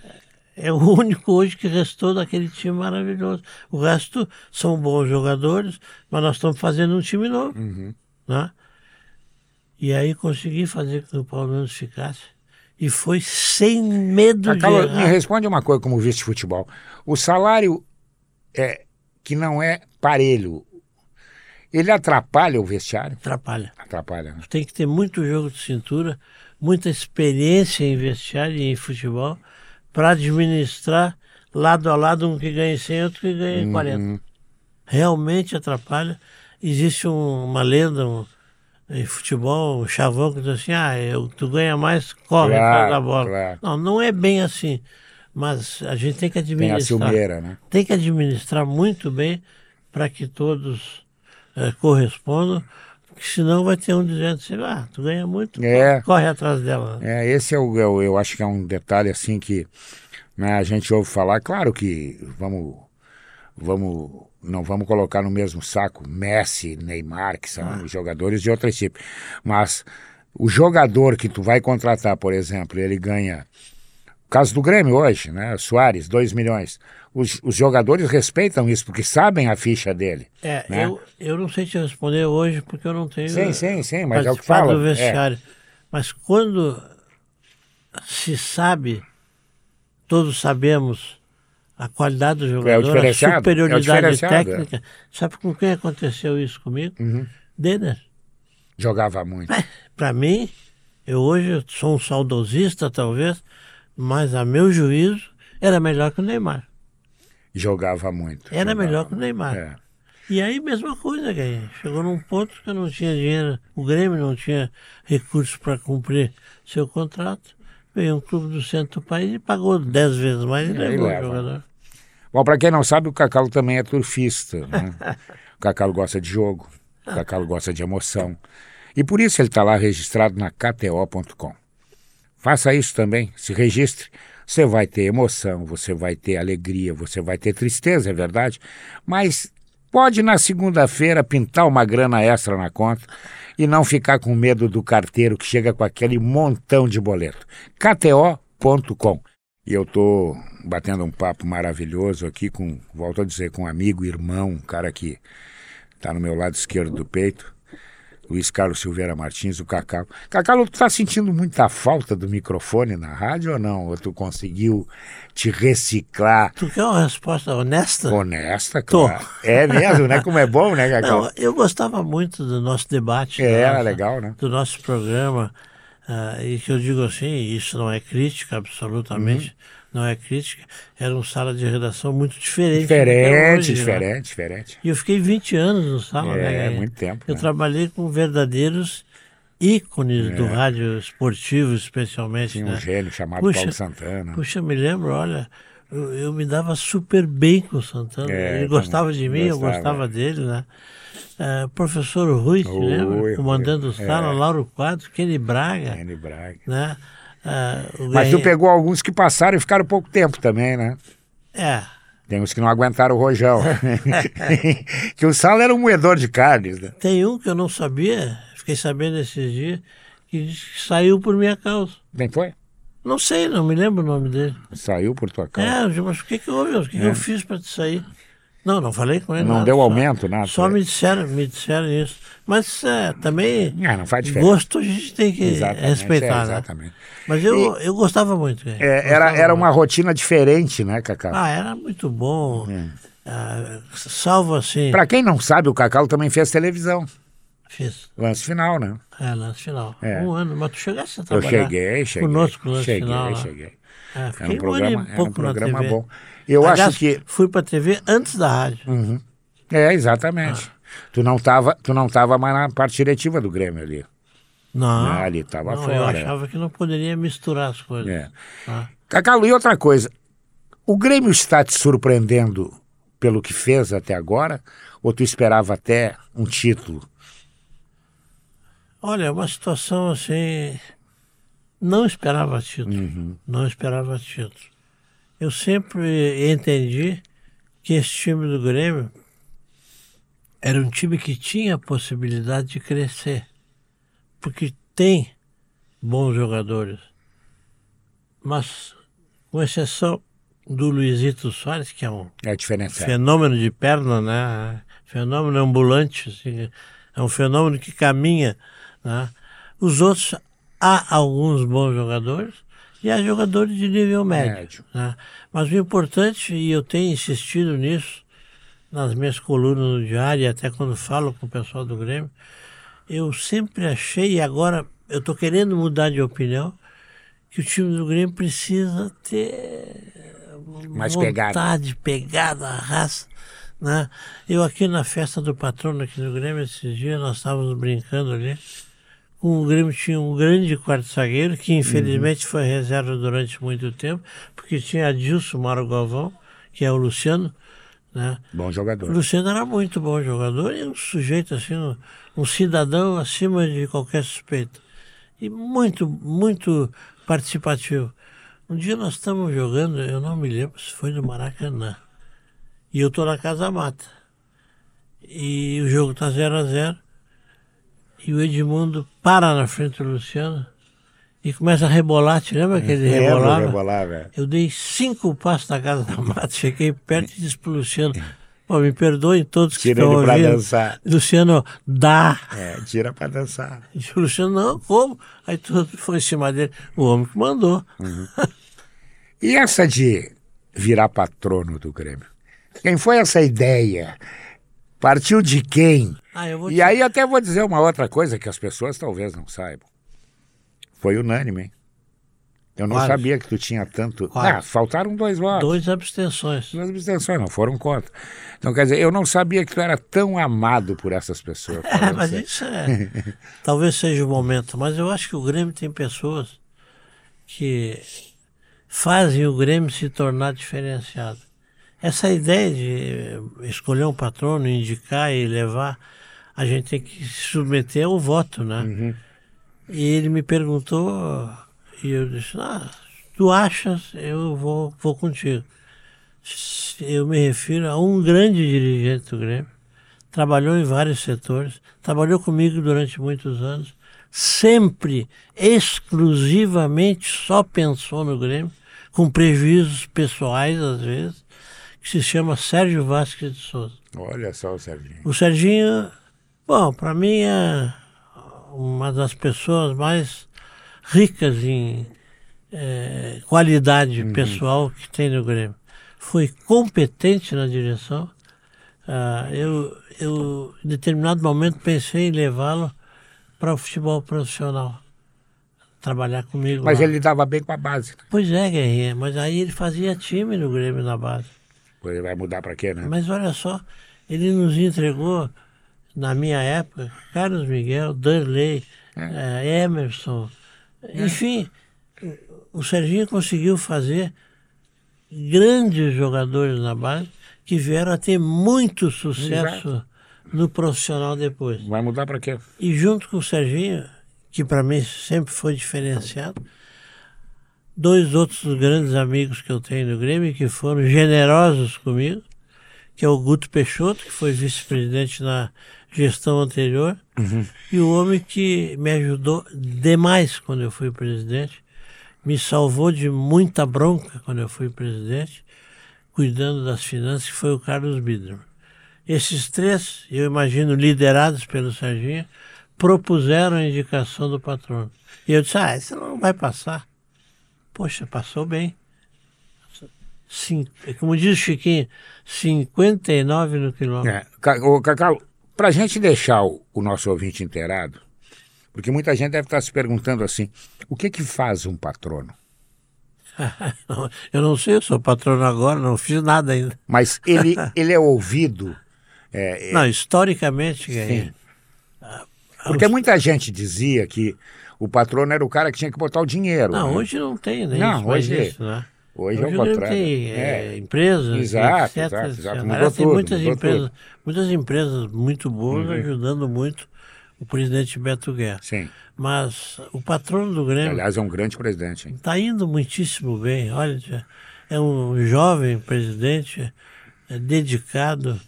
é o único hoje que restou daquele time maravilhoso. O resto são bons jogadores, mas nós estamos fazendo um time novo. Uhum. Né? E aí consegui fazer com que o Nunes ficasse. E foi sem medo Acaba, de. Me responde uma coisa como vice de futebol. O salário é, que não é parelho, ele atrapalha o vestiário? Atrapalha. Atrapalha, né? Tem que ter muito jogo de cintura, muita experiência em vestiário e em futebol para administrar lado a lado um que ganha 100 outro que ganha uhum. 40. Realmente atrapalha. Existe um, uma lenda um, em futebol, um chavão que diz assim, ah, eu, tu ganha mais, corre claro, atrás da bola. Claro. Não, não é bem assim. Mas a gente tem que administrar. Tem a ciumeira, né? Tem que administrar muito bem para que todos é, correspondam senão vai ter um dizendo assim, ah, tu ganha muito, é, corre atrás dela. É, esse é o, eu, eu acho que é um detalhe assim que né, a gente ouve falar, claro que vamos, vamos, não vamos colocar no mesmo saco Messi, Neymar, que são ah. jogadores de outro tipo, mas o jogador que tu vai contratar, por exemplo, ele ganha, caso do Grêmio hoje, né, Soares, 2 milhões, os, os, jogadores respeitam isso, porque sabem a ficha dele. É, né? eu, eu não sei te responder hoje, porque eu não tenho. Sim, sim, sim, mas é o que fala. do vestiário. É. Mas quando se sabe, todos sabemos a qualidade do jogador, é a superioridade é técnica. É. Sabe com quem aconteceu isso comigo? Uhum. Denner. Jogava muito. É, Para mim, eu hoje sou um saudosista, talvez, mas a meu juízo era melhor que o Neymar. Jogava muito. Era jogava melhor que o Neymar. É. E aí, mesma coisa, Gaia. Chegou num ponto que não tinha dinheiro, o Grêmio não tinha recursos para cumprir seu contrato. Veio um clube do centro do país e pagou dez vezes mais e, e levou o jogador. Bom, para quem não sabe, o Cacalo também é turfista. Né? o Cacalo gosta de jogo, o Cacalo gosta de emoção. E por isso ele está lá registrado na KTO.com. Faça isso também, se registre. Você vai ter emoção, você vai ter alegria, você vai ter tristeza, é verdade, mas pode na segunda-feira pintar uma grana extra na conta e não ficar com medo do carteiro que chega com aquele montão de boleto. KTO.com. E eu tô batendo um papo maravilhoso aqui com, volto a dizer, com um amigo, irmão, um cara que está no meu lado esquerdo do peito, Luiz Carlos Silveira Martins, o Cacau. Cacau, tu tá sentindo muita falta do microfone na rádio ou não? Ou tu conseguiu te reciclar? Tu quer uma resposta honesta? Honesta, claro. Tô. É mesmo, né? Como é bom, né, Cacau? Não, eu gostava muito do nosso debate. É, era legal, né? Do nosso programa. Uh, e que eu digo assim, isso não é crítica absolutamente. Uhum não é crítica, era uma sala de redação muito diferente. Diferente, hoje, diferente, né? diferente. E eu fiquei 20 anos no sala, é, né? É, muito tempo. Eu né? trabalhei com verdadeiros ícones é. do rádio esportivo, especialmente. Tinha né? um gênio chamado puxa, Paulo Santana. Puxa, me lembro, olha, eu, eu me dava super bem com o Santana. É, Ele gostava de mim, gostava, eu gostava dele, né? Uh, professor Rui, Oi, lembra? Comandando o sala, é. Lauro Quadros, Kenny Braga. Kenny Braga. Né? Uh, Mas tu pegou alguns que passaram e ficaram pouco tempo também, né? É. Tem uns que não aguentaram o rojão. que o Sala era um moedor de carnes, né? Tem um que eu não sabia, fiquei sabendo esses dias, que saiu por minha causa. Quem foi? Não sei, não me lembro o nome dele. Saiu por tua causa? É, mas o que, que houve? O que, é. que eu fiz para te sair? Não, não falei com ele. Não nada, deu só, aumento, nada. Só me disseram, me disseram isso. Mas é, também. É, não faz diferença. Gosto a gente tem que exatamente, respeitar. É, exatamente. Né? Mas eu, e, eu gostava muito. É, era, era uma rotina diferente, né, Cacau? Ah, era muito bom. É. Ah, salvo assim. Para quem não sabe, o Cacau também fez televisão. Fiz. Lance final, né? É, lance final. É. Um ano, mas tu chegasse a trabalhar Eu cheguei, cheguei. Conosco, lance cheguei, final. Cheguei, é, fiquei era um programa, um, um programa bom. Eu Aliás, acho que. Fui pra TV antes da rádio. Uhum. É, exatamente. Ah. Tu não estava tu não tava mais na parte diretiva do Grêmio ali. Não. não ali estava fora. Eu achava que não poderia misturar as coisas. É. Ah. Cacau, e outra coisa. O Grêmio está te surpreendendo pelo que fez até agora? Ou tu esperava até um título? Olha, é uma situação assim. Não esperava título. Uhum. Não esperava título. Eu sempre entendi que esse time do Grêmio era um time que tinha a possibilidade de crescer, porque tem bons jogadores. Mas, com exceção do Luizito Soares, que é um é fenômeno de perna, né? Fenômeno ambulante, assim, é um fenômeno que caminha. Né? Os outros, há alguns bons jogadores e há jogadores de nível médio. médio. Né? Mas o importante, e eu tenho insistido nisso, nas minhas colunas no diário, e até quando falo com o pessoal do Grêmio, eu sempre achei, e agora eu estou querendo mudar de opinião, que o time do Grêmio precisa ter mais vontade, pegada, pegada, raça. Né? Eu aqui na festa do patrono aqui no Grêmio, esses dias, nós estávamos brincando ali. O Grêmio tinha um grande quarto zagueiro, que infelizmente uhum. foi reserva durante muito tempo, porque tinha Adilson Mauro Galvão, que é o Luciano, né? Bom jogador. O Luciano era muito bom jogador e um sujeito assim, um, um cidadão acima de qualquer suspeita. E muito, muito participativo. Um dia nós estamos jogando, eu não me lembro se foi no Maracanã. E eu estou na Casa Mata. E o jogo está 0 a 0 E o Edmundo para na frente do Luciano e começa a rebolar, te lembra que ele rebolava? rebolar, velho. Eu dei cinco passos na casa da mata, cheguei perto e disse pro Luciano, pô, me perdoem todos que tira estão ele ouvindo. pra dançar. Luciano, dá. É, tira pra dançar. E o Luciano, não, como? Aí tudo foi em cima dele, o homem que mandou. Uhum. E essa de virar patrono do Grêmio? Quem foi essa ideia? Partiu de quem? Ah, e te... aí até vou dizer uma outra coisa que as pessoas talvez não saibam. Foi unânime, hein? Eu não Quase. sabia que tu tinha tanto. Quase. Ah, faltaram dois votos. Dois abstenções. Duas abstenções, não foram contra. Então, quer dizer, eu não sabia que tu era tão amado por essas pessoas. É, mas isso é. talvez seja o momento. Mas eu acho que o Grêmio tem pessoas que fazem o Grêmio se tornar diferenciado. Essa ideia de escolher um patrono, indicar e levar, a gente tem que se submeter ao voto, né? Uhum. E ele me perguntou, e eu disse, ah, tu achas, eu vou, vou contigo. Eu me refiro a um grande dirigente do Grêmio, trabalhou em vários setores, trabalhou comigo durante muitos anos, sempre, exclusivamente, só pensou no Grêmio, com prejuízos pessoais às vezes, que se chama Sérgio Vasquez de Souza. Olha só o Serginho. O Serginho, bom, para mim é uma das pessoas mais ricas em é, qualidade uhum. pessoal que tem no Grêmio. Foi competente na direção. Ah, eu, eu, em determinado momento, pensei em levá-lo para o futebol profissional. Trabalhar comigo. Mas lá. ele dava bem com a base. Pois é, Guerrinha. Mas aí ele fazia time no Grêmio na base. Ele vai mudar para quê, né? Mas olha só, ele nos entregou, na minha época, Carlos Miguel, Darley, é. Eh, Emerson. É. Enfim, o Serginho conseguiu fazer grandes jogadores na base que vieram a ter muito sucesso Exato. no profissional depois. Vai mudar para quê? E junto com o Serginho, que para mim sempre foi diferenciado, dois outros grandes amigos que eu tenho no Grêmio que foram generosos comigo, que é o Guto Peixoto, que foi vice-presidente na gestão anterior, uhum. e o homem que me ajudou demais quando eu fui presidente, me salvou de muita bronca quando eu fui presidente, cuidando das finanças, que foi o Carlos Biderman. Esses três, eu imagino, liderados pelo Serginho, propuseram a indicação do patrono. E eu disse, ah, isso não vai passar. Poxa, passou bem. Sim, como diz o Chiquinho, 59 no quilômetro. É, Cacau, para a gente deixar o, o nosso ouvinte inteirado, porque muita gente deve estar se perguntando assim: o que que faz um patrono? eu não sei, eu sou patrono agora, não fiz nada ainda. Mas ele, ele é ouvido. É, é... Não, historicamente, Sim. Porque muita gente dizia que o patrono era o cara que tinha que botar o dinheiro. Não, né? hoje não tem, né? Não, hoje, isso, né? Hoje, hoje é o patrono. Tem é, empresas, exato, etc. Exato, exato. Mudou tem tudo, muitas empresas, tudo. muitas empresas muito boas uhum. ajudando muito o presidente Beto Guerra. Sim. Mas o patrono do Grêmio. Aliás, é um grande presidente. Está indo muitíssimo bem. Olha, é um jovem presidente, é dedicado,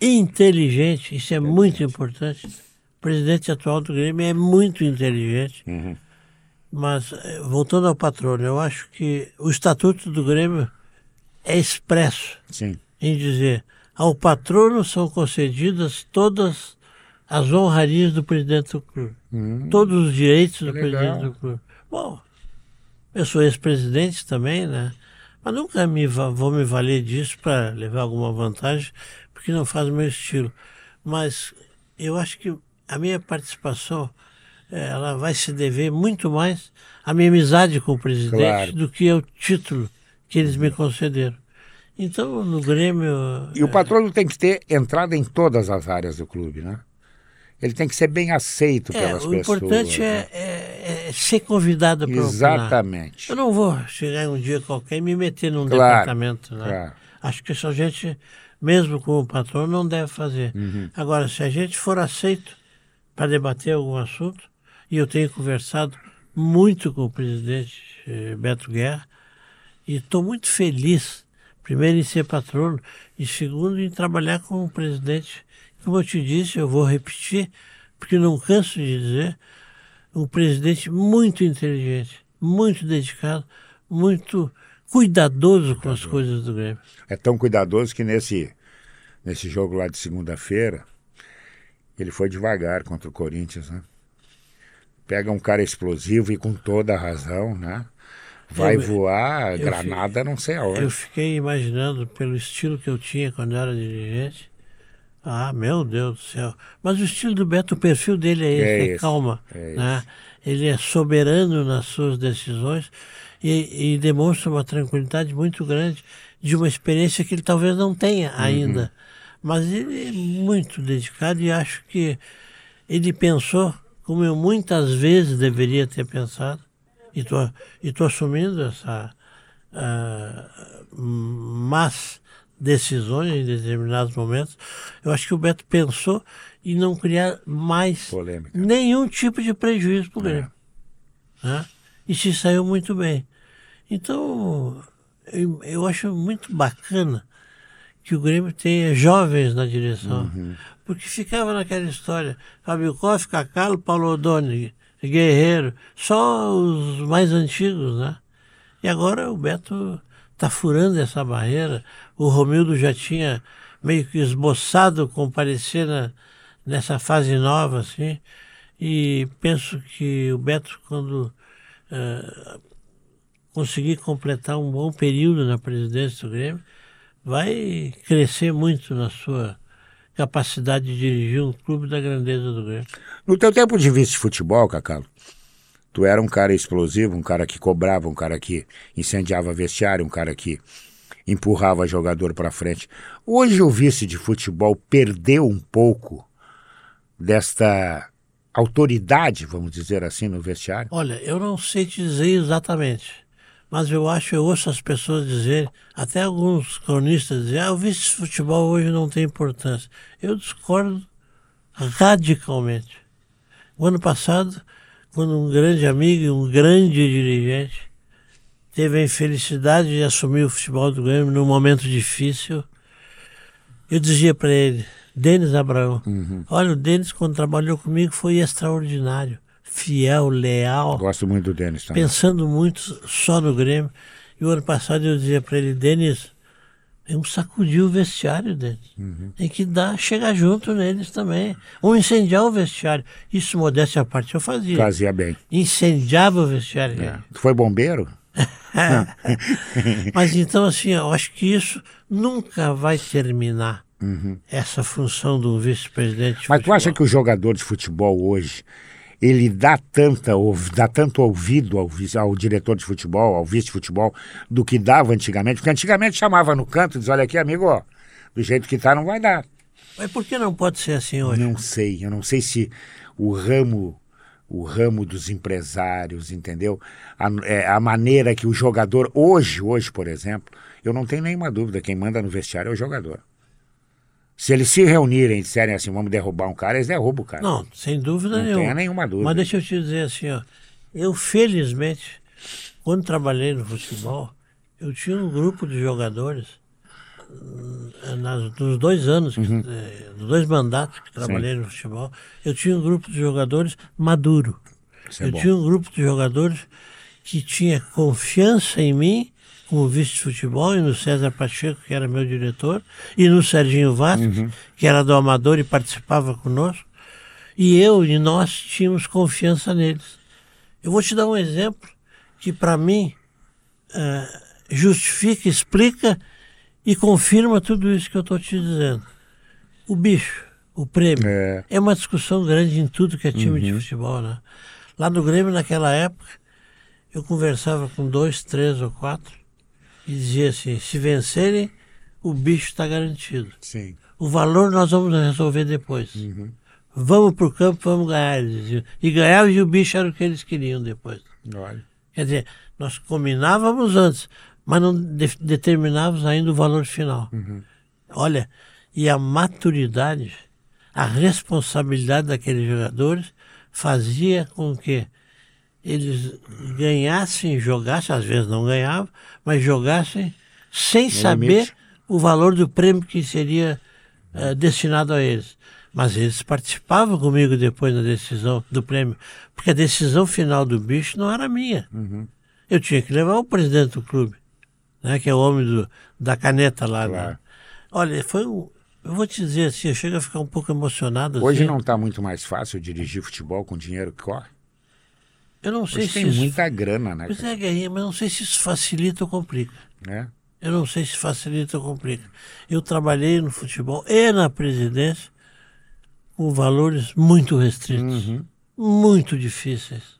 inteligente. Isso é muito importante. O presidente atual do Grêmio é muito inteligente. Uhum. Mas, eh, voltando ao patrono, eu acho que o estatuto do Grêmio é expresso Sim. em dizer ao patrono são concedidas todas as honrarias do presidente do clube. Hum, Todos os direitos do legal. presidente do clube. Bom, eu sou ex-presidente também, né? Mas nunca me vou me valer disso para levar alguma vantagem, porque não faz o meu estilo. Mas eu acho que a minha participação ela vai se dever muito mais à minha amizade com o presidente claro. do que ao título que eles me concederam. Então, no Grêmio. E o patrono tem que ter entrada em todas as áreas do clube, né? ele tem que ser bem aceito é, pelas o pessoas. O importante né? é, é, é, ser convidado para Exatamente. Eu não vou chegar um dia qualquer e me meter num claro, departamento. Né? Claro. Acho que isso a gente, mesmo com o patrão, não deve fazer. Uhum. Agora, se a gente for aceito para debater algum assunto, e eu tenho conversado muito com o presidente eh, Beto Guerra, e estou muito feliz, primeiro em ser patrono, e segundo em trabalhar com o presidente como eu te disse, eu vou repetir, porque não canso de dizer, um presidente muito inteligente, muito dedicado, muito cuidadoso com as coisas do Grêmio. É tão cuidadoso que nesse, nesse jogo lá de segunda-feira, ele foi devagar contra o Corinthians, né? Pega um cara explosivo e com toda a razão, né? Vai eu, voar, eu granada, não sei aonde. Eu fiquei imaginando, pelo estilo que eu tinha quando eu era dirigente, ah, meu Deus do céu. Mas o estilo do Beto, o perfil dele é esse, é, é calma. É né? Ele é soberano nas suas decisões e, e, demonstra uma tranquilidade muito grande de uma experiência que ele talvez não tenha uhum. ainda. Uhum. Mas ele é muito dedicado e acho que ele pensou como eu muitas vezes deveria ter pensado. E tô, estou assumindo essa. Uh, mas decisões em determinados momentos, eu acho que o Beto pensou em não criar mais Polêmica. nenhum tipo de prejuízo para o Grêmio. É. Né? E se saiu muito bem. Então, eu, eu, acho muito bacana que o Grêmio tenha jovens na direção. Uhum. Porque ficava naquela história, Fábio Koff, Cacalo, Paulo Odoni, Guerreiro, só os mais antigos, né? E agora o Beto está furando essa barreira. O Romildo já tinha meio que esboçado comparecer na, nessa fase nova, assim. e penso que o Beto, quando uh, conseguir completar um bom período na presidência do Grêmio, vai crescer muito na sua capacidade de dirigir um clube da grandeza do Grêmio. No teu tempo de vice-futebol, Cacalo, tu era um cara explosivo, um cara que cobrava, um cara que incendiava vestiário, um cara que empurrava jogador para frente. Hoje o vice de futebol perdeu um pouco desta autoridade, vamos dizer assim, no vestiário? Olha, eu não sei te dizer exatamente mas eu acho, eu ouço as pessoas dizer, até alguns cronistas dizer, ah, o vice-futebol hoje não tem importância. Eu discordo radicalmente. O ano passado, quando um grande amigo e um grande dirigente teve a infelicidade de assumir o futebol do Grêmio num momento difícil, eu dizia para ele, Denis Abraão, uhum. olha, o Denis, quando trabalhou comigo, foi extraordinário fiel, leal. Gosto muito do Denis também. Pensando muito só no Grêmio. E o ano passado eu dizia para ele, Denis, vamos sacudir o vestiário deles. Uhum. Tem que dar, chegar junto neles também. Ou incendiar o vestiário. Isso, modéstia à parte, eu fazia. Fazia bem. Incendiava o vestiário. É. Tu foi bombeiro? Mas então, assim, eu acho que isso nunca vai terminar. Uhum. Essa função do vice-presidente. Mas tu acha que o jogador de futebol hoje ele dá, tanta, dá tanto ouvido ao, ao diretor de futebol, ao vice de futebol, do que dava antigamente, porque antigamente chamava no canto e dizia, olha aqui, amigo, ó, do jeito que tá não vai dar. Mas por que não pode ser assim hoje? Não sei, eu não sei se o ramo o ramo dos empresários, entendeu? A, é, a maneira que o jogador hoje, hoje, por exemplo, eu não tenho nenhuma dúvida, quem manda no vestiário é o jogador. Se eles se reunirem e disserem assim, vamos derrubar um cara, eles derrubam o cara. Não, sem dúvida não nenhuma. Não tenha nenhuma dúvida. Mas deixa eu te dizer assim, ó, eu felizmente, quando trabalhei no futebol, eu tinha um grupo de jogadores eh, nas, nos dois anos, uhum. eh, nos dois mandatos que trabalhei Sim. no futebol, eu tinha um grupo de jogadores maduro. Isso é eu é tinha um grupo de jogadores que tinha confiança em mim como vice de futebol, e no César Pacheco, que era meu diretor, e no Serginho Vasco, uhum. que era do Amador e participava conosco. E eu e nós tínhamos confiança neles. Eu vou te dar um exemplo que, para mim, uh, justifica, explica e confirma tudo isso que eu estou te dizendo. O bicho, o prêmio, é, é uma discussão grande em tudo que é time uhum. de futebol. Né? Lá no Grêmio, naquela época, eu conversava com dois, três ou quatro e dizia assim: se vencerem, o bicho está garantido. Sim. O valor nós vamos resolver depois. Uhum. Vamos para o campo, vamos ganhar. E ganhava e o bicho era o que eles queriam depois. Olha. Quer dizer, nós combinávamos antes, mas não de determinávamos ainda o valor final. Uhum. Olha, e a maturidade, a responsabilidade daqueles jogadores fazia com que eles ganhassem, jogassem, às vezes não ganhavam, mas jogassem sem no saber limite. o valor do prêmio que seria uh, destinado a eles. Mas eles participavam comigo depois na decisão do prêmio, porque a decisão final do bicho não era minha. Uhum. Eu tinha que levar o presidente do clube, né, que é o homem do, da caneta lá. Né? Claro. Né? Olha, foi um, eu vou te dizer assim, eu chego a ficar um pouco emocionado. Hoje assim. não está muito mais fácil dirigir futebol com o dinheiro que corre? Eu não sei Hoje se. Tem isso... muita grana, né? Pois é, Guerrinha, mas não sei se isso facilita ou complica. É. Eu não sei se facilita ou complica. Eu trabalhei no futebol e na presidência com valores muito restritos, uhum. muito difíceis.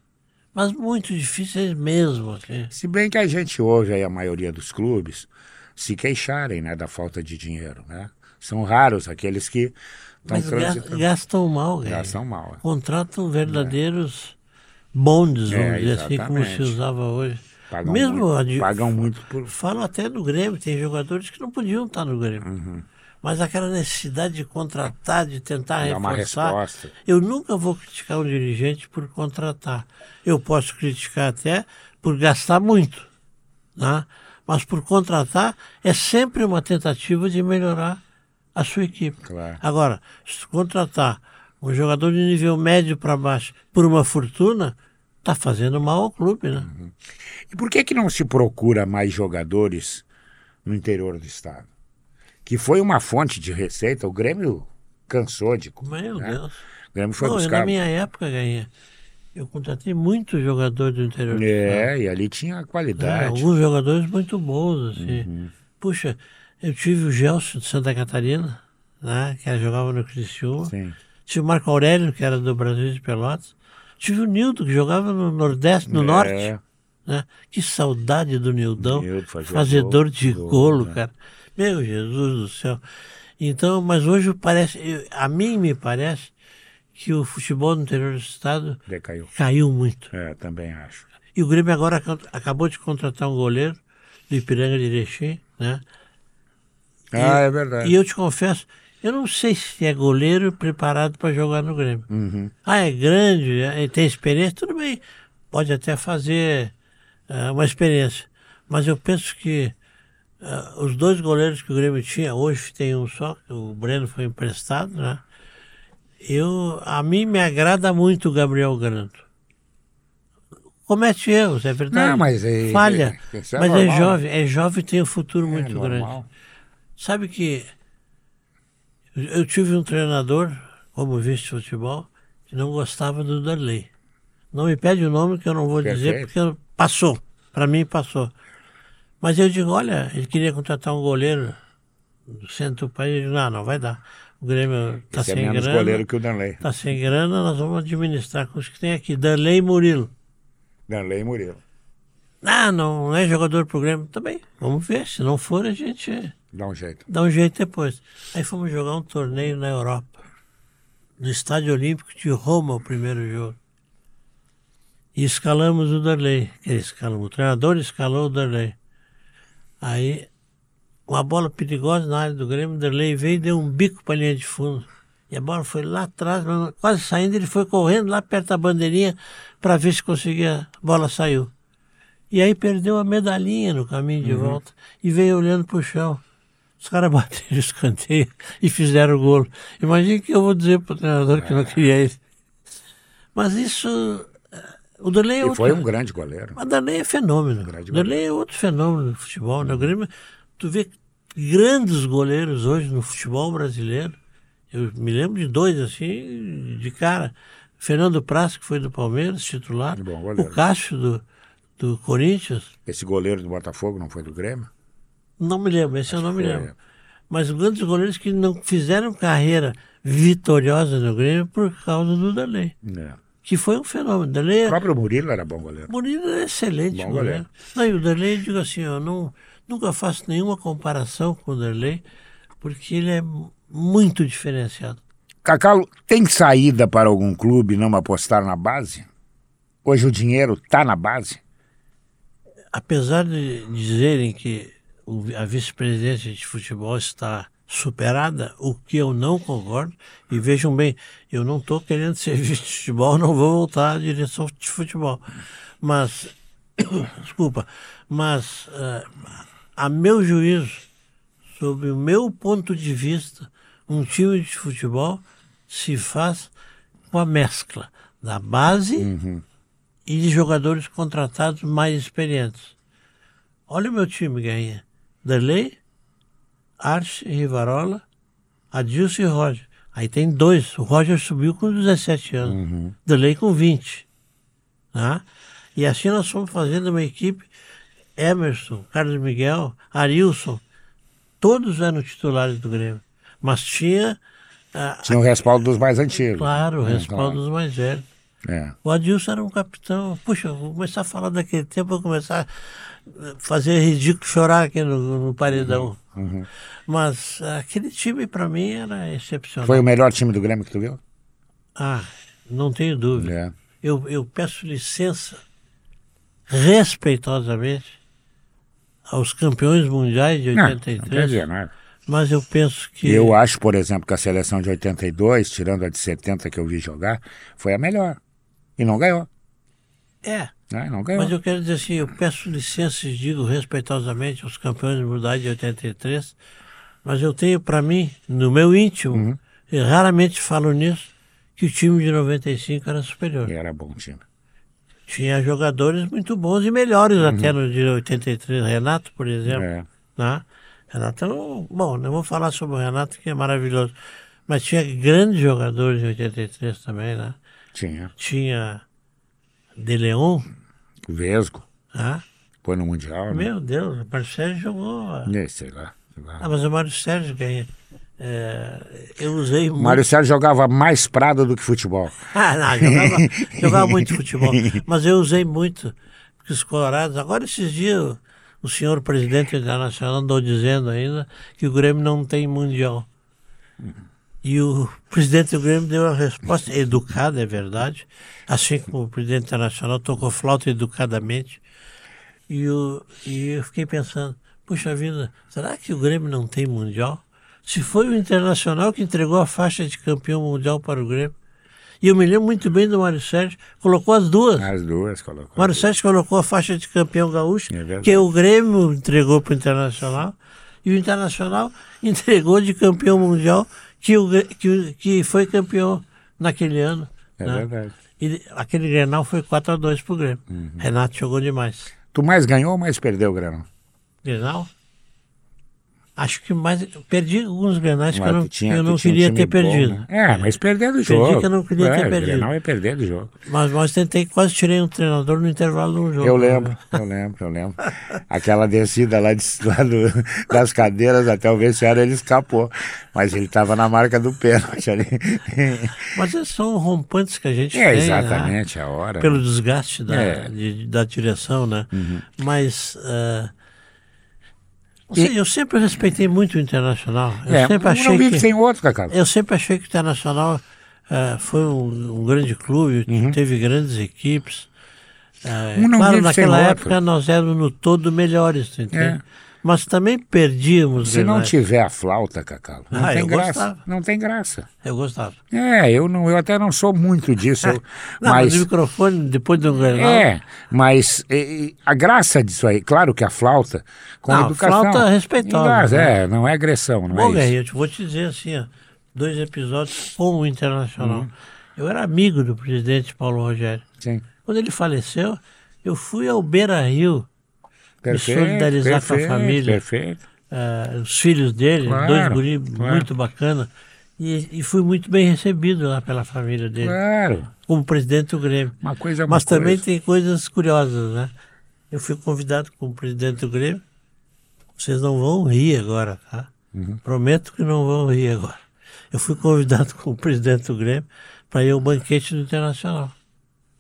Mas muito difíceis mesmo. Aqui. Se bem que a gente ouve aí a maioria dos clubes se queixarem né, da falta de dinheiro, né? São raros aqueles que estão transitando. gastam mal, Gastam mal. É. Contratam verdadeiros bondes, vamos é, dizer assim, como se usava hoje. Pagam Mesmo muito, pagam muito por. Falo até do Grêmio, tem jogadores que não podiam estar no Grêmio. Uhum. Mas aquela necessidade de contratar, de tentar Dá reforçar. Eu nunca vou criticar um dirigente por contratar. Eu posso criticar até por gastar muito. Né? Mas por contratar é sempre uma tentativa de melhorar a sua equipe. Claro. Agora, se contratar um jogador de nível médio para baixo por uma fortuna, está fazendo mal ao clube, né? Uhum. E por que que não se procura mais jogadores no interior do estado? Que foi uma fonte de receita, o Grêmio cansou de... Meu né? Deus. O Grêmio foi Não, eu, buscar. na minha época, Ganha, eu contratei muitos jogadores do interior do estado. É, e ali tinha É, qualidade. alguns jogadores muito bons, assim. Uhum. Puxa, eu tive o Gelson de Santa Catarina, né, que jogava no Criciúma. Sim. Tive o Marco Aurélio, que era do Brasil de Pelotas. Tive o Nildo, que jogava no Nordeste, no É. Norte. Né? Que saudade do Nildão. Nildo Fazedor de gol, golo, né? cara. Meu Jesus do céu. Então, mas hoje parece, a mim me parece que o futebol no interior do estado Decaiu. caiu muito. É, também acho. E o Grêmio agora ac- acabou de contratar um goleiro do Ipiranga de Erechim, né? Ah, é verdade. E eu te confesso, eu não sei se é goleiro preparado para jogar no Grêmio. Uhum. Ah, é grande, é- tem experiência, tudo bem. Pode até fazer ah, uma experiência. Mas eu penso que ah, os dois goleiros que o Grêmio tinha, hoje tem um só, o Breno foi emprestado, né? Eu, a mim me agrada muito o Gabriel Grando. Comete erros, é verdade. Não, mas é- Falha. é- é mas é normal, né? jovem, é jovem e tem um futuro É muito grande. normal. Sabe que eu tive um treinador, como vice de futebol, que não gostava do Darley. Não me pede o nome que eu não vou dizer, Perfeito. porque eu- passou. Para mim passou. Mas eu digo, olha, ele queria contratar um goleiro do centro do país. Eu digo, não, não vai dar. O Grêmio está é sem menos grana. goleiro que o Danley. Está sem grana, nós vamos administrar com os que tem aqui. Darley e Murilo. Danley e Murilo. Ah, não, não é jogador pro Grêmio. Também, vamos ver. Se não for, a gente Dá um jeito. dá um jeito depois. Aí fomos jogar um torneio na Europa, no Estádio Olímpico de Roma, o primeiro jogo. E escalamos o Darley. escalamos, o treinador escalou o Darley. Aí, uma bola perigosa na área do Grêmio, o Darley veio e deu um bico para a linha de fundo. E a bola foi lá atrás, mas quase saindo, ele foi correndo lá perto da bandeirinha para ver se conseguia. A bola saiu. E aí perdeu a medalhinha no caminho de volta e veio olhando para o chão. Os caras bateram o escanteio e fizeram o golo. Imagina que eu vou dizer para o treinador que não queria ele. Mas isso. eh, O Darley é outro. foi um grande goleiro. Mas Darley é fenômeno. Grande O Darley é outro fenômeno do futebol. Né? O Grêmio, tu vê grandes goleiros hoje no futebol brasileiro. Eu me lembro de dois assim, de cara. Fernando Praz, que foi do Palmeiras, titular. Bom o Cássio do, do Corinthians. Esse goleiro do Botafogo não foi do Grêmio? Não me lembro, esse eu não me lembro. Mas grandes goleiros que não fizeram carreira vitoriosa no Grêmio por causa do Darley, É. que foi um fenômeno. O é, próprio Murilo era bom goleiro. Murilo é excelente Bom goleiro. goleiro. Não, e o eu digo assim, eu não, nunca faço nenhuma comparação com o Darley, porque ele é muito diferenciado. Cacau, tem saída para algum clube não apostar na base? Hoje o dinheiro está na base? Apesar de dizerem que o- a vice-presidência de futebol está superada, o que eu não concordo, e vejam bem, eu não estou querendo ser vice de futebol, não vou voltar à direção de futebol. Mas, desculpa, mas ah, a meu juízo, sob o meu ponto de vista, um time de futebol se faz com a mescla da base e de jogadores contratados mais experientes. Olha o meu time, Gainha. Darley, Arce, Rivarola, Adilson e Roger. Aí tem dois. O Roger subiu com 17 anos. Darley com 20. Tá? E assim nós fomos fazendo uma equipe. Emerson, Carlos Miguel, Arilson, todos eram titulares do Grêmio. Mas tinha, ah, Tinha o respaldo dos mais antigos. claro, o É, respaldo dos mais velhos. É. O Adilson era um capitão. Puxa, vou começar a falar daquele tempo, vou começar a fazer ridículo chorar aqui no, no paredão. Uhum. Mas aquele time, para mim, era excepcional. Foi o melhor time do Grêmio que tu viu? Ah, não tenho dúvida. É. Eu, eu peço licença, respeitosamente, aos campeões mundiais de Não, não 83, quer dizer nada. mas eu penso que. Eu acho, por exemplo, que a seleção de 82, tirando a de 70 que eu vi jogar, foi a melhor. E não ganhou. É, Né? Não ganhou. Mas eu quero dizer assim, eu peço licença e digo respeitosamente aos campeões mundiais de 83, mas eu tenho para mim, no meu íntimo, Uhum. e raramente falo nisso, que o time de 95 era superior. E era bom time. Tinha jogadores muito bons e melhores até no de 83. Renato, por exemplo. Uhum. É. Né? Renato, não, bom, não vou falar sobre o Renato, que é maravilhoso. Mas tinha grandes jogadores em 83 também, né? Tinha. Tinha De Leon. Vesgo. Ah, Foi no Mundial. né? meu Deus, o Mário Sérgio jogou. É, sei lá. sei lá. Ah, mas o Mário Sérgio ganha. É, eu usei O muito. Mário Sérgio jogava mais prado do que futebol. Ah, não, jogava, jogava muito futebol. Mas eu usei muito, porque os colorados. Agora, esses dias, o- o senhor presidente internacional andou dizendo ainda que o Grêmio não tem mundial. E o presidente do Grêmio deu uma resposta educada, é verdade, assim como o presidente internacional tocou flauta educadamente. E, o, e eu fiquei pensando, puxa vida, será que o Grêmio não tem mundial? Se foi o Internacional que entregou a faixa de campeão mundial para o Grêmio. E eu me lembro muito bem do Mário Sérgio, colocou as duas. As duas colocou. Mário Sérgio colocou a faixa de campeão gaúcho, É que o Grêmio entregou para o Internacional, e o Internacional entregou de campeão mundial, que, o, que, que foi campeão naquele ano. É né? verdade. E aquele Grenal foi 4 a 2 pro Grêmio. Uhum. Renato jogou demais. Tu mais ganhou ou mais perdeu o Granão? Grenal? Acho que mais. Perdi alguns Grenais que Mas eu não, tinha- eu não um queria time ter bom, perdido. né? É, mas perder do Perdi jogo. que eu não queria é, ter perdido. Grenal é perder do jogo. Mas, mas tentei, quase tirei um treinador no intervalo um jogo. Eu lembro, eu lembro, eu lembro. Aquela descida lá, de, lá do- das cadeiras até o vestiário, ele escapou. Mas ele estava na marca do pênalti ali. Mas esses são rompantes que a gente É, tem. né? exatamente, a hora. Pelo desgaste da, É. Uhum. de- da direção, né? Mas. ah, não sei, eu sempre respeitei muito o Internacional. Eu É, sempre achei não vive que. sem outro, Cacau. Eu sempre achei que o Internacional ah, foi um, um grande clube, teve grandes equipes. Uhum. Um claro, naquela outro. época nós éramos no todo melhores, entende? É. Mas também perdíamos. Se não Grenais. tiver a flauta, Cacau, não Ah, tem eu graça. gostava. Não tem graça. Eu gostava. É, eu, não, eu até não sou muito disso. eu- Não, mas mas o microfone, depois do Grenal. É, mas e, a graça disso aí, claro que a flauta, com Não, educação. flauta é respeitosa, Mas né? É, não é agressão, não Bom, é isso. Guerreiro, eu te vou te dizer assim, ó, dois episódios com o Internacional. Uhum. Eu era amigo do presidente Paulo Rogério. Sim, Quando ele faleceu, eu fui ao Beira Rio, perfeito. solidarizar com a perfeito, família. Perfeito. eh, os filhos dele, Claro, dois guri claro. muito bacana, e, e fui muito bem recebido lá pela família dele, Claro. como presidente do Grêmio. Uma coisa é Mas também coisa. tem coisas curiosas, né? Eu fui convidado como presidente do Grêmio. Vocês não vão rir agora, tá? Uhum. Prometo que não vão rir agora. Eu fui convidado como presidente do Grêmio para ir ao banquete do Internacional.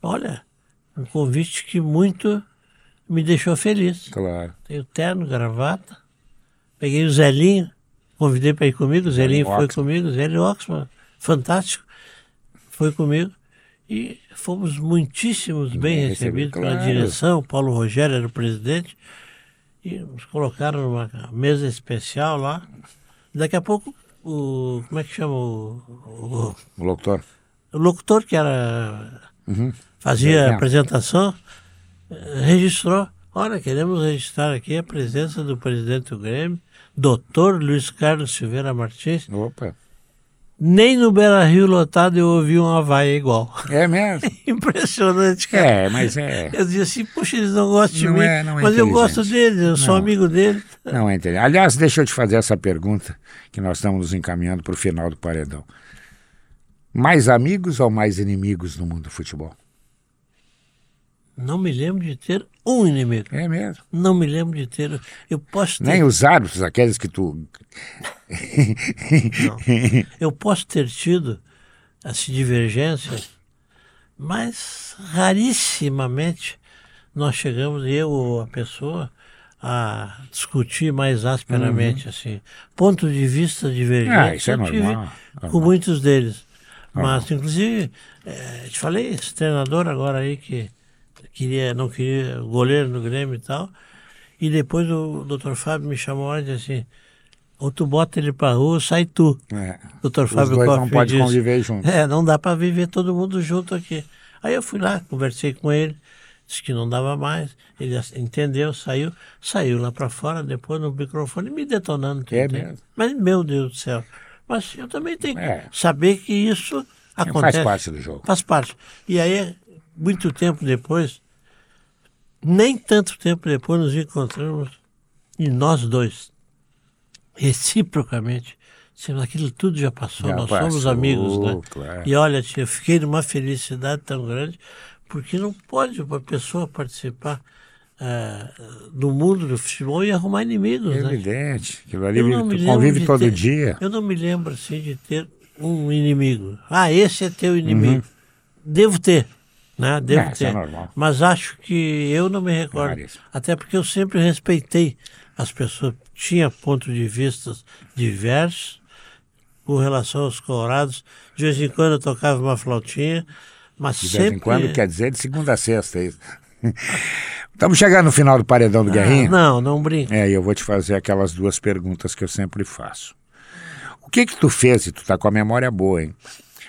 Olha, um convite que muito me deixou feliz. Claro. Tenho terno, gravata. Peguei o Zelinho, convidei para ir comigo. O Zelinho foi comigo. Zelinho Oxman, fantástico. Foi comigo. E fomos muitíssimos bem Bem recebidos recebido, pela direção. Paulo Rogério era o presidente. E nos colocaram numa mesa especial lá. Daqui a pouco, o. Como é que chama? O, o, O locutor. o locutor que era Uhum. fazia a apresentação, registrou. Olha, queremos registrar aqui a presença do presidente do Grêmio, doutor Luiz Carlos Silveira Martins. Opa. Nem no Beira Rio lotado eu ouvi uma vaia igual. É mesmo? Impressionante, cara. É, mas é. Eu dizia assim, puxa, eles não gostam de Não mim, é- não é mas eu inteligente. gosto deles, eu sou Não. amigo deles. Não é entender. Aliás, deixa eu te fazer essa pergunta, que nós estamos nos encaminhando para o final do paredão. Mais amigos ou mais inimigos no mundo do futebol? Não me lembro de ter um inimigo. É mesmo. Não me lembro de ter. Eu posso ter, Nem os árbitros, aqueles que tu. eu posso ter tido assim, divergências, mas rarissimamente nós chegamos, eu ou a pessoa, a discutir mais asperamente, assim. Ponto de vista divergente. Uhum. Ah, isso é eu tive normal, com normal. muitos deles. Mas, inclusive, eh, te falei, esse treinador agora aí que queria, não queria, goleiro no Grêmio e tal. E depois o doutor Fábio me chamou e disse assim, ou tu bota ele pra rua, ou sai tu. É, Doutor os Fábio Koff não me podem disse. conviver juntos. É, não dá para viver todo mundo junto aqui. Aí eu fui lá, conversei com ele, disse que não dava mais. Ele entendeu, saiu, saiu lá para fora, depois no microfone, me detonando. tu É entende? mesmo. Mas, meu Deus do céu. Mas eu também tenho que É. saber que isso acontece. Faz parte do jogo. Faz parte. E aí, muito tempo depois, nem tanto tempo depois, nos encontramos e nós dois, reciprocamente, mas aquilo tudo já passou, Já nós passou, somos amigos, né? claro. E olha, tia, eu fiquei numa felicidade tão grande, porque não pode uma pessoa participar ah, do mundo do futebol e arrumar inimigos, É né? evidente. Aquilo ali convive todo ter- dia. Eu não me lembro assim de ter um inimigo. Ah, esse é teu inimigo. Uhum. Devo ter, né? Devo É, é ter. normal. Mas acho que eu não me recordo. Até porque eu sempre respeitei as pessoas. Tinha pontos de vista diversos com relação aos colorados. De vez em quando eu tocava uma flautinha, mas De sempre... vez em quando, quer dizer, de segunda a sexta. é isso. Estamos chegando no final do Paredão do Ah, Guerrinha. não, não brinca. É, eu vou te fazer aquelas duas perguntas que eu sempre faço. O que que tu fez, e tu tá com a memória boa, hein?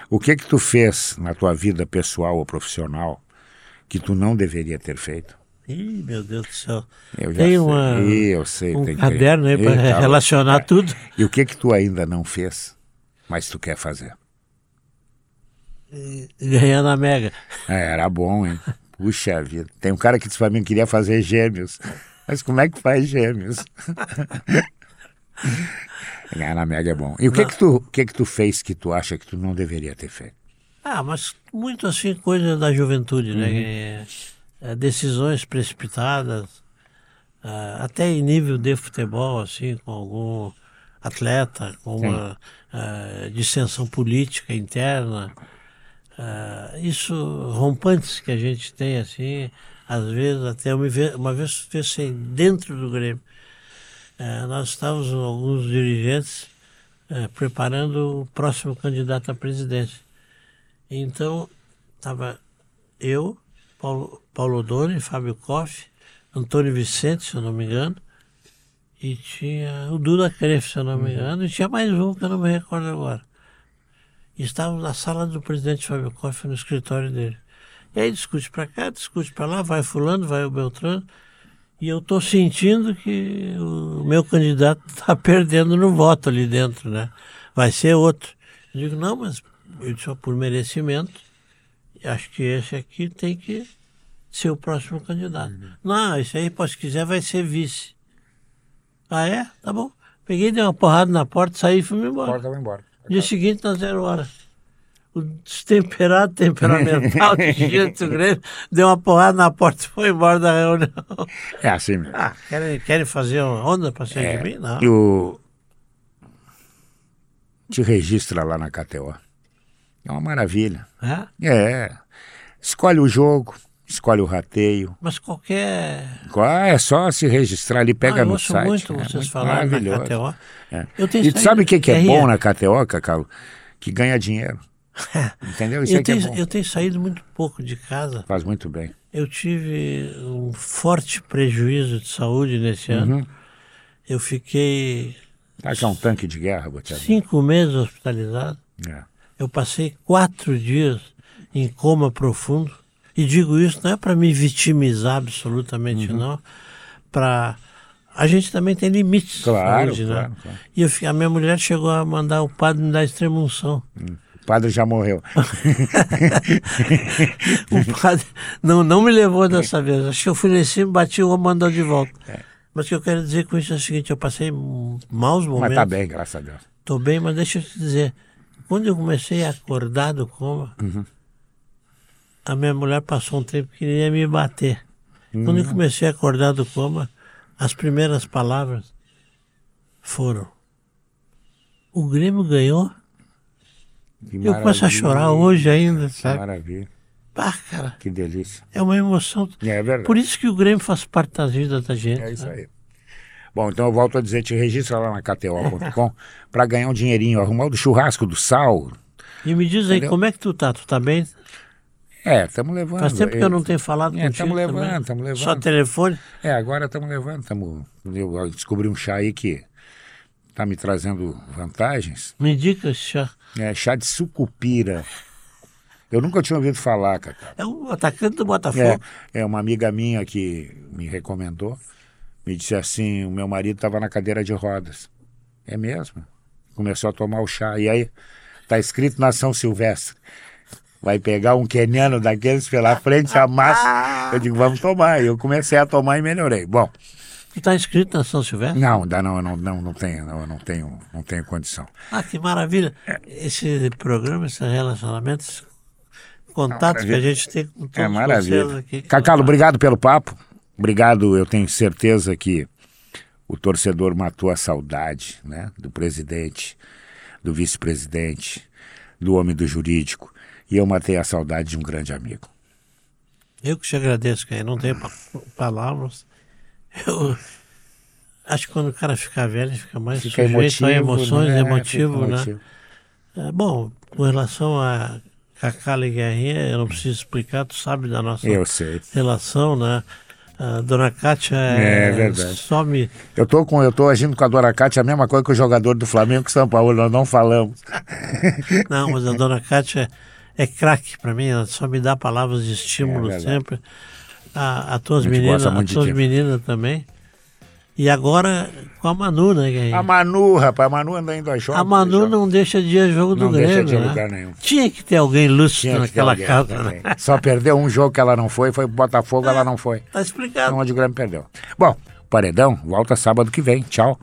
O que que tu fez na tua vida pessoal ou profissional que tu não deveria ter feito? Ih, meu Deus do céu. Eu Tem sei. uma, Ih, eu sei, um tem que- caderno aí para Eita, relacionar é. tudo. E o que que tu ainda não fez, mas tu quer fazer? Ganhando a Mega. É, era bom, hein? Puxa vida. Tem um cara que disse pra mim que queria fazer gêmeos. Mas como é que faz gêmeos? Ganhar na Mega é bom. E o que que, tu, o que que tu fez que tu acha que tu não deveria ter feito? Ah, mas muito assim, coisa da juventude, Uhum. né? É, é, decisões precipitadas, ah, até em nível de futebol, assim, com algum atleta, com uma ah, dissensão política interna. Ah, isso, rompantes que a gente tem, assim, às vezes, até uma vez, uma vez pensei dentro do Grêmio. Eh, nós estávamos, alguns dirigentes, eh, preparando o próximo candidato à presidência. Então, estava eu, Paulo, Paulo Doni, Fábio Koff, Antônio Vicente, se eu não me engano, e tinha o Duda Crefe, se eu não me engano, e tinha mais um que eu não me recordo agora. E estávamos na sala do presidente Fábio Koff, no escritório dele. E aí discute para cá, discute para lá, vai fulano, vai o Beltrano, e eu estou sentindo que o meu candidato está perdendo no voto ali dentro, né? Vai ser outro. Eu digo, não, mas eu disse, ó, por merecimento, acho que esse aqui tem que ser o próximo candidato. Não, esse aí, se quiser, vai ser vice. Ah, é? Tá bom. Peguei, dei uma porrada na porta, saí e fui embora. vai embora. Dia seguinte, na zero hora. O destemperado, temperamental, de do Grêmio, deu uma porrada na porta e foi embora da reunião. É assim mesmo. Ah, querem, querem fazer uma onda para cima de mim? Não. E o... Te registra lá na KTO. É uma maravilha. É? É. Escolhe o jogo, escolhe o rateio. Mas qualquer. Ah, é só se registrar ali, pega Ah, eu no ouço site. muito é vocês muito falarem na. KTO. É. Eu tenho E tu sabe o que, que é bom na KTO, Cacau? Que ganha dinheiro. Entendeu? Isso Eu é tenho, bom. eu tenho saído muito pouco de casa. Faz muito bem. Eu tive um forte prejuízo de saúde nesse ano. Uhum. Eu fiquei Tá que é um tanque de guerra, dizer. cinco meses hospitalizado. É. Eu passei quatro dias em coma profundo. E digo isso não é para me vitimizar absolutamente, Uhum. não. Para a gente também tem limites. Claro, saúde, claro, né? claro. E eu, a minha mulher chegou a mandar o padre me dar extrema unção. O padre já morreu. O padre não, não me levou dessa vez. Acho que eu fui lá em cima, bati o mandou de volta. Mas o que eu quero dizer com isso é o seguinte: eu passei maus Mas momentos. tá bem, graças a Deus. Tô bem, mas deixa eu te dizer. Quando eu comecei a acordar do coma, Uhum. a minha mulher passou um tempo que queria me bater. Quando Uhum. eu comecei a acordar do coma, as primeiras palavras foram: O Grêmio ganhou. Que Eu começo a chorar hoje ainda, Que sabe? maravilha. Ah, cara, Que delícia. é uma emoção. É verdade. Por isso que o Grêmio faz parte da vida da gente. É isso aí. Bom, então eu volto a dizer, te registra lá na KTO.com para ganhar um dinheirinho, arrumar o do churrasco, do sal. E me diz aí, Entendeu? como é que tu tá? Tu tá bem? É, estamos levando. Faz tempo que eu não tenho falado É, tamo levando, tamo levando. Só telefone? É, agora estamos levando, estamos. Eu descobri um chá aí que tá me trazendo vantagens. Me indica esse chá. É chá de sucupira. Eu nunca tinha ouvido falar, Cacá. É um atacante do Botafogo. É, é uma amiga minha que me recomendou. Me disse assim: o meu marido estava na cadeira de rodas. É mesmo? Começou a tomar o chá. E aí, tá escrito Nação Silvestre. Vai pegar um queniano daqueles pela frente, amassa. Eu digo, vamos tomar. E eu comecei a tomar e melhorei. Bom, Tu está inscrito na São Silvestre? Não, não, não, não, não tenho, não, eu não tenho, não tenho condição. Ah, que maravilha. Esse programa, esse relacionamento, esse contato que a gente tem com todos É maravilha. aqui. Cacalo, obrigado pelo papo. Obrigado, eu tenho certeza que o torcedor matou a saudade, né, do presidente, do vice-presidente, do homem do jurídico, e eu matei a saudade de um grande amigo. Eu que te agradeço, cara. Não tenho pa palavras. Eu acho que quando o cara fica velho, fica mais Fica sujeito a emotivo, emoções, né? emotivo, né? emotivo. É, bom, com relação a Cacala e Guerrinha, eu não preciso explicar, tu sabe da nossa relação, né? A dona Kátia É verdade. só me. Eu tô, com, eu tô agindo com a Dora Cátia a mesma coisa que o jogador do Flamengo e São Paulo, nós não falamos. Não, mas a dona Kátia é craque para mim, ela só me dá palavras de estímulo É sempre. A, a tuas meninas, gosta a muito de tuas meninas também. E agora com a Manu, né, Guerrinha? A Manu, rapaz, a Manu anda indo a jogos. A Manu não deixa de ir a jogo do Não deixa Grêmio, de ir a né? lugar nenhum. Tinha que ter alguém lúcido Tinha naquela alguém casa, também. né? Só perdeu um jogo que ela não foi, foi pro Botafogo, ela não foi. Tá explicado. Onde o Grêmio perdeu. Bom, Paredão volta sábado que vem. Tchau.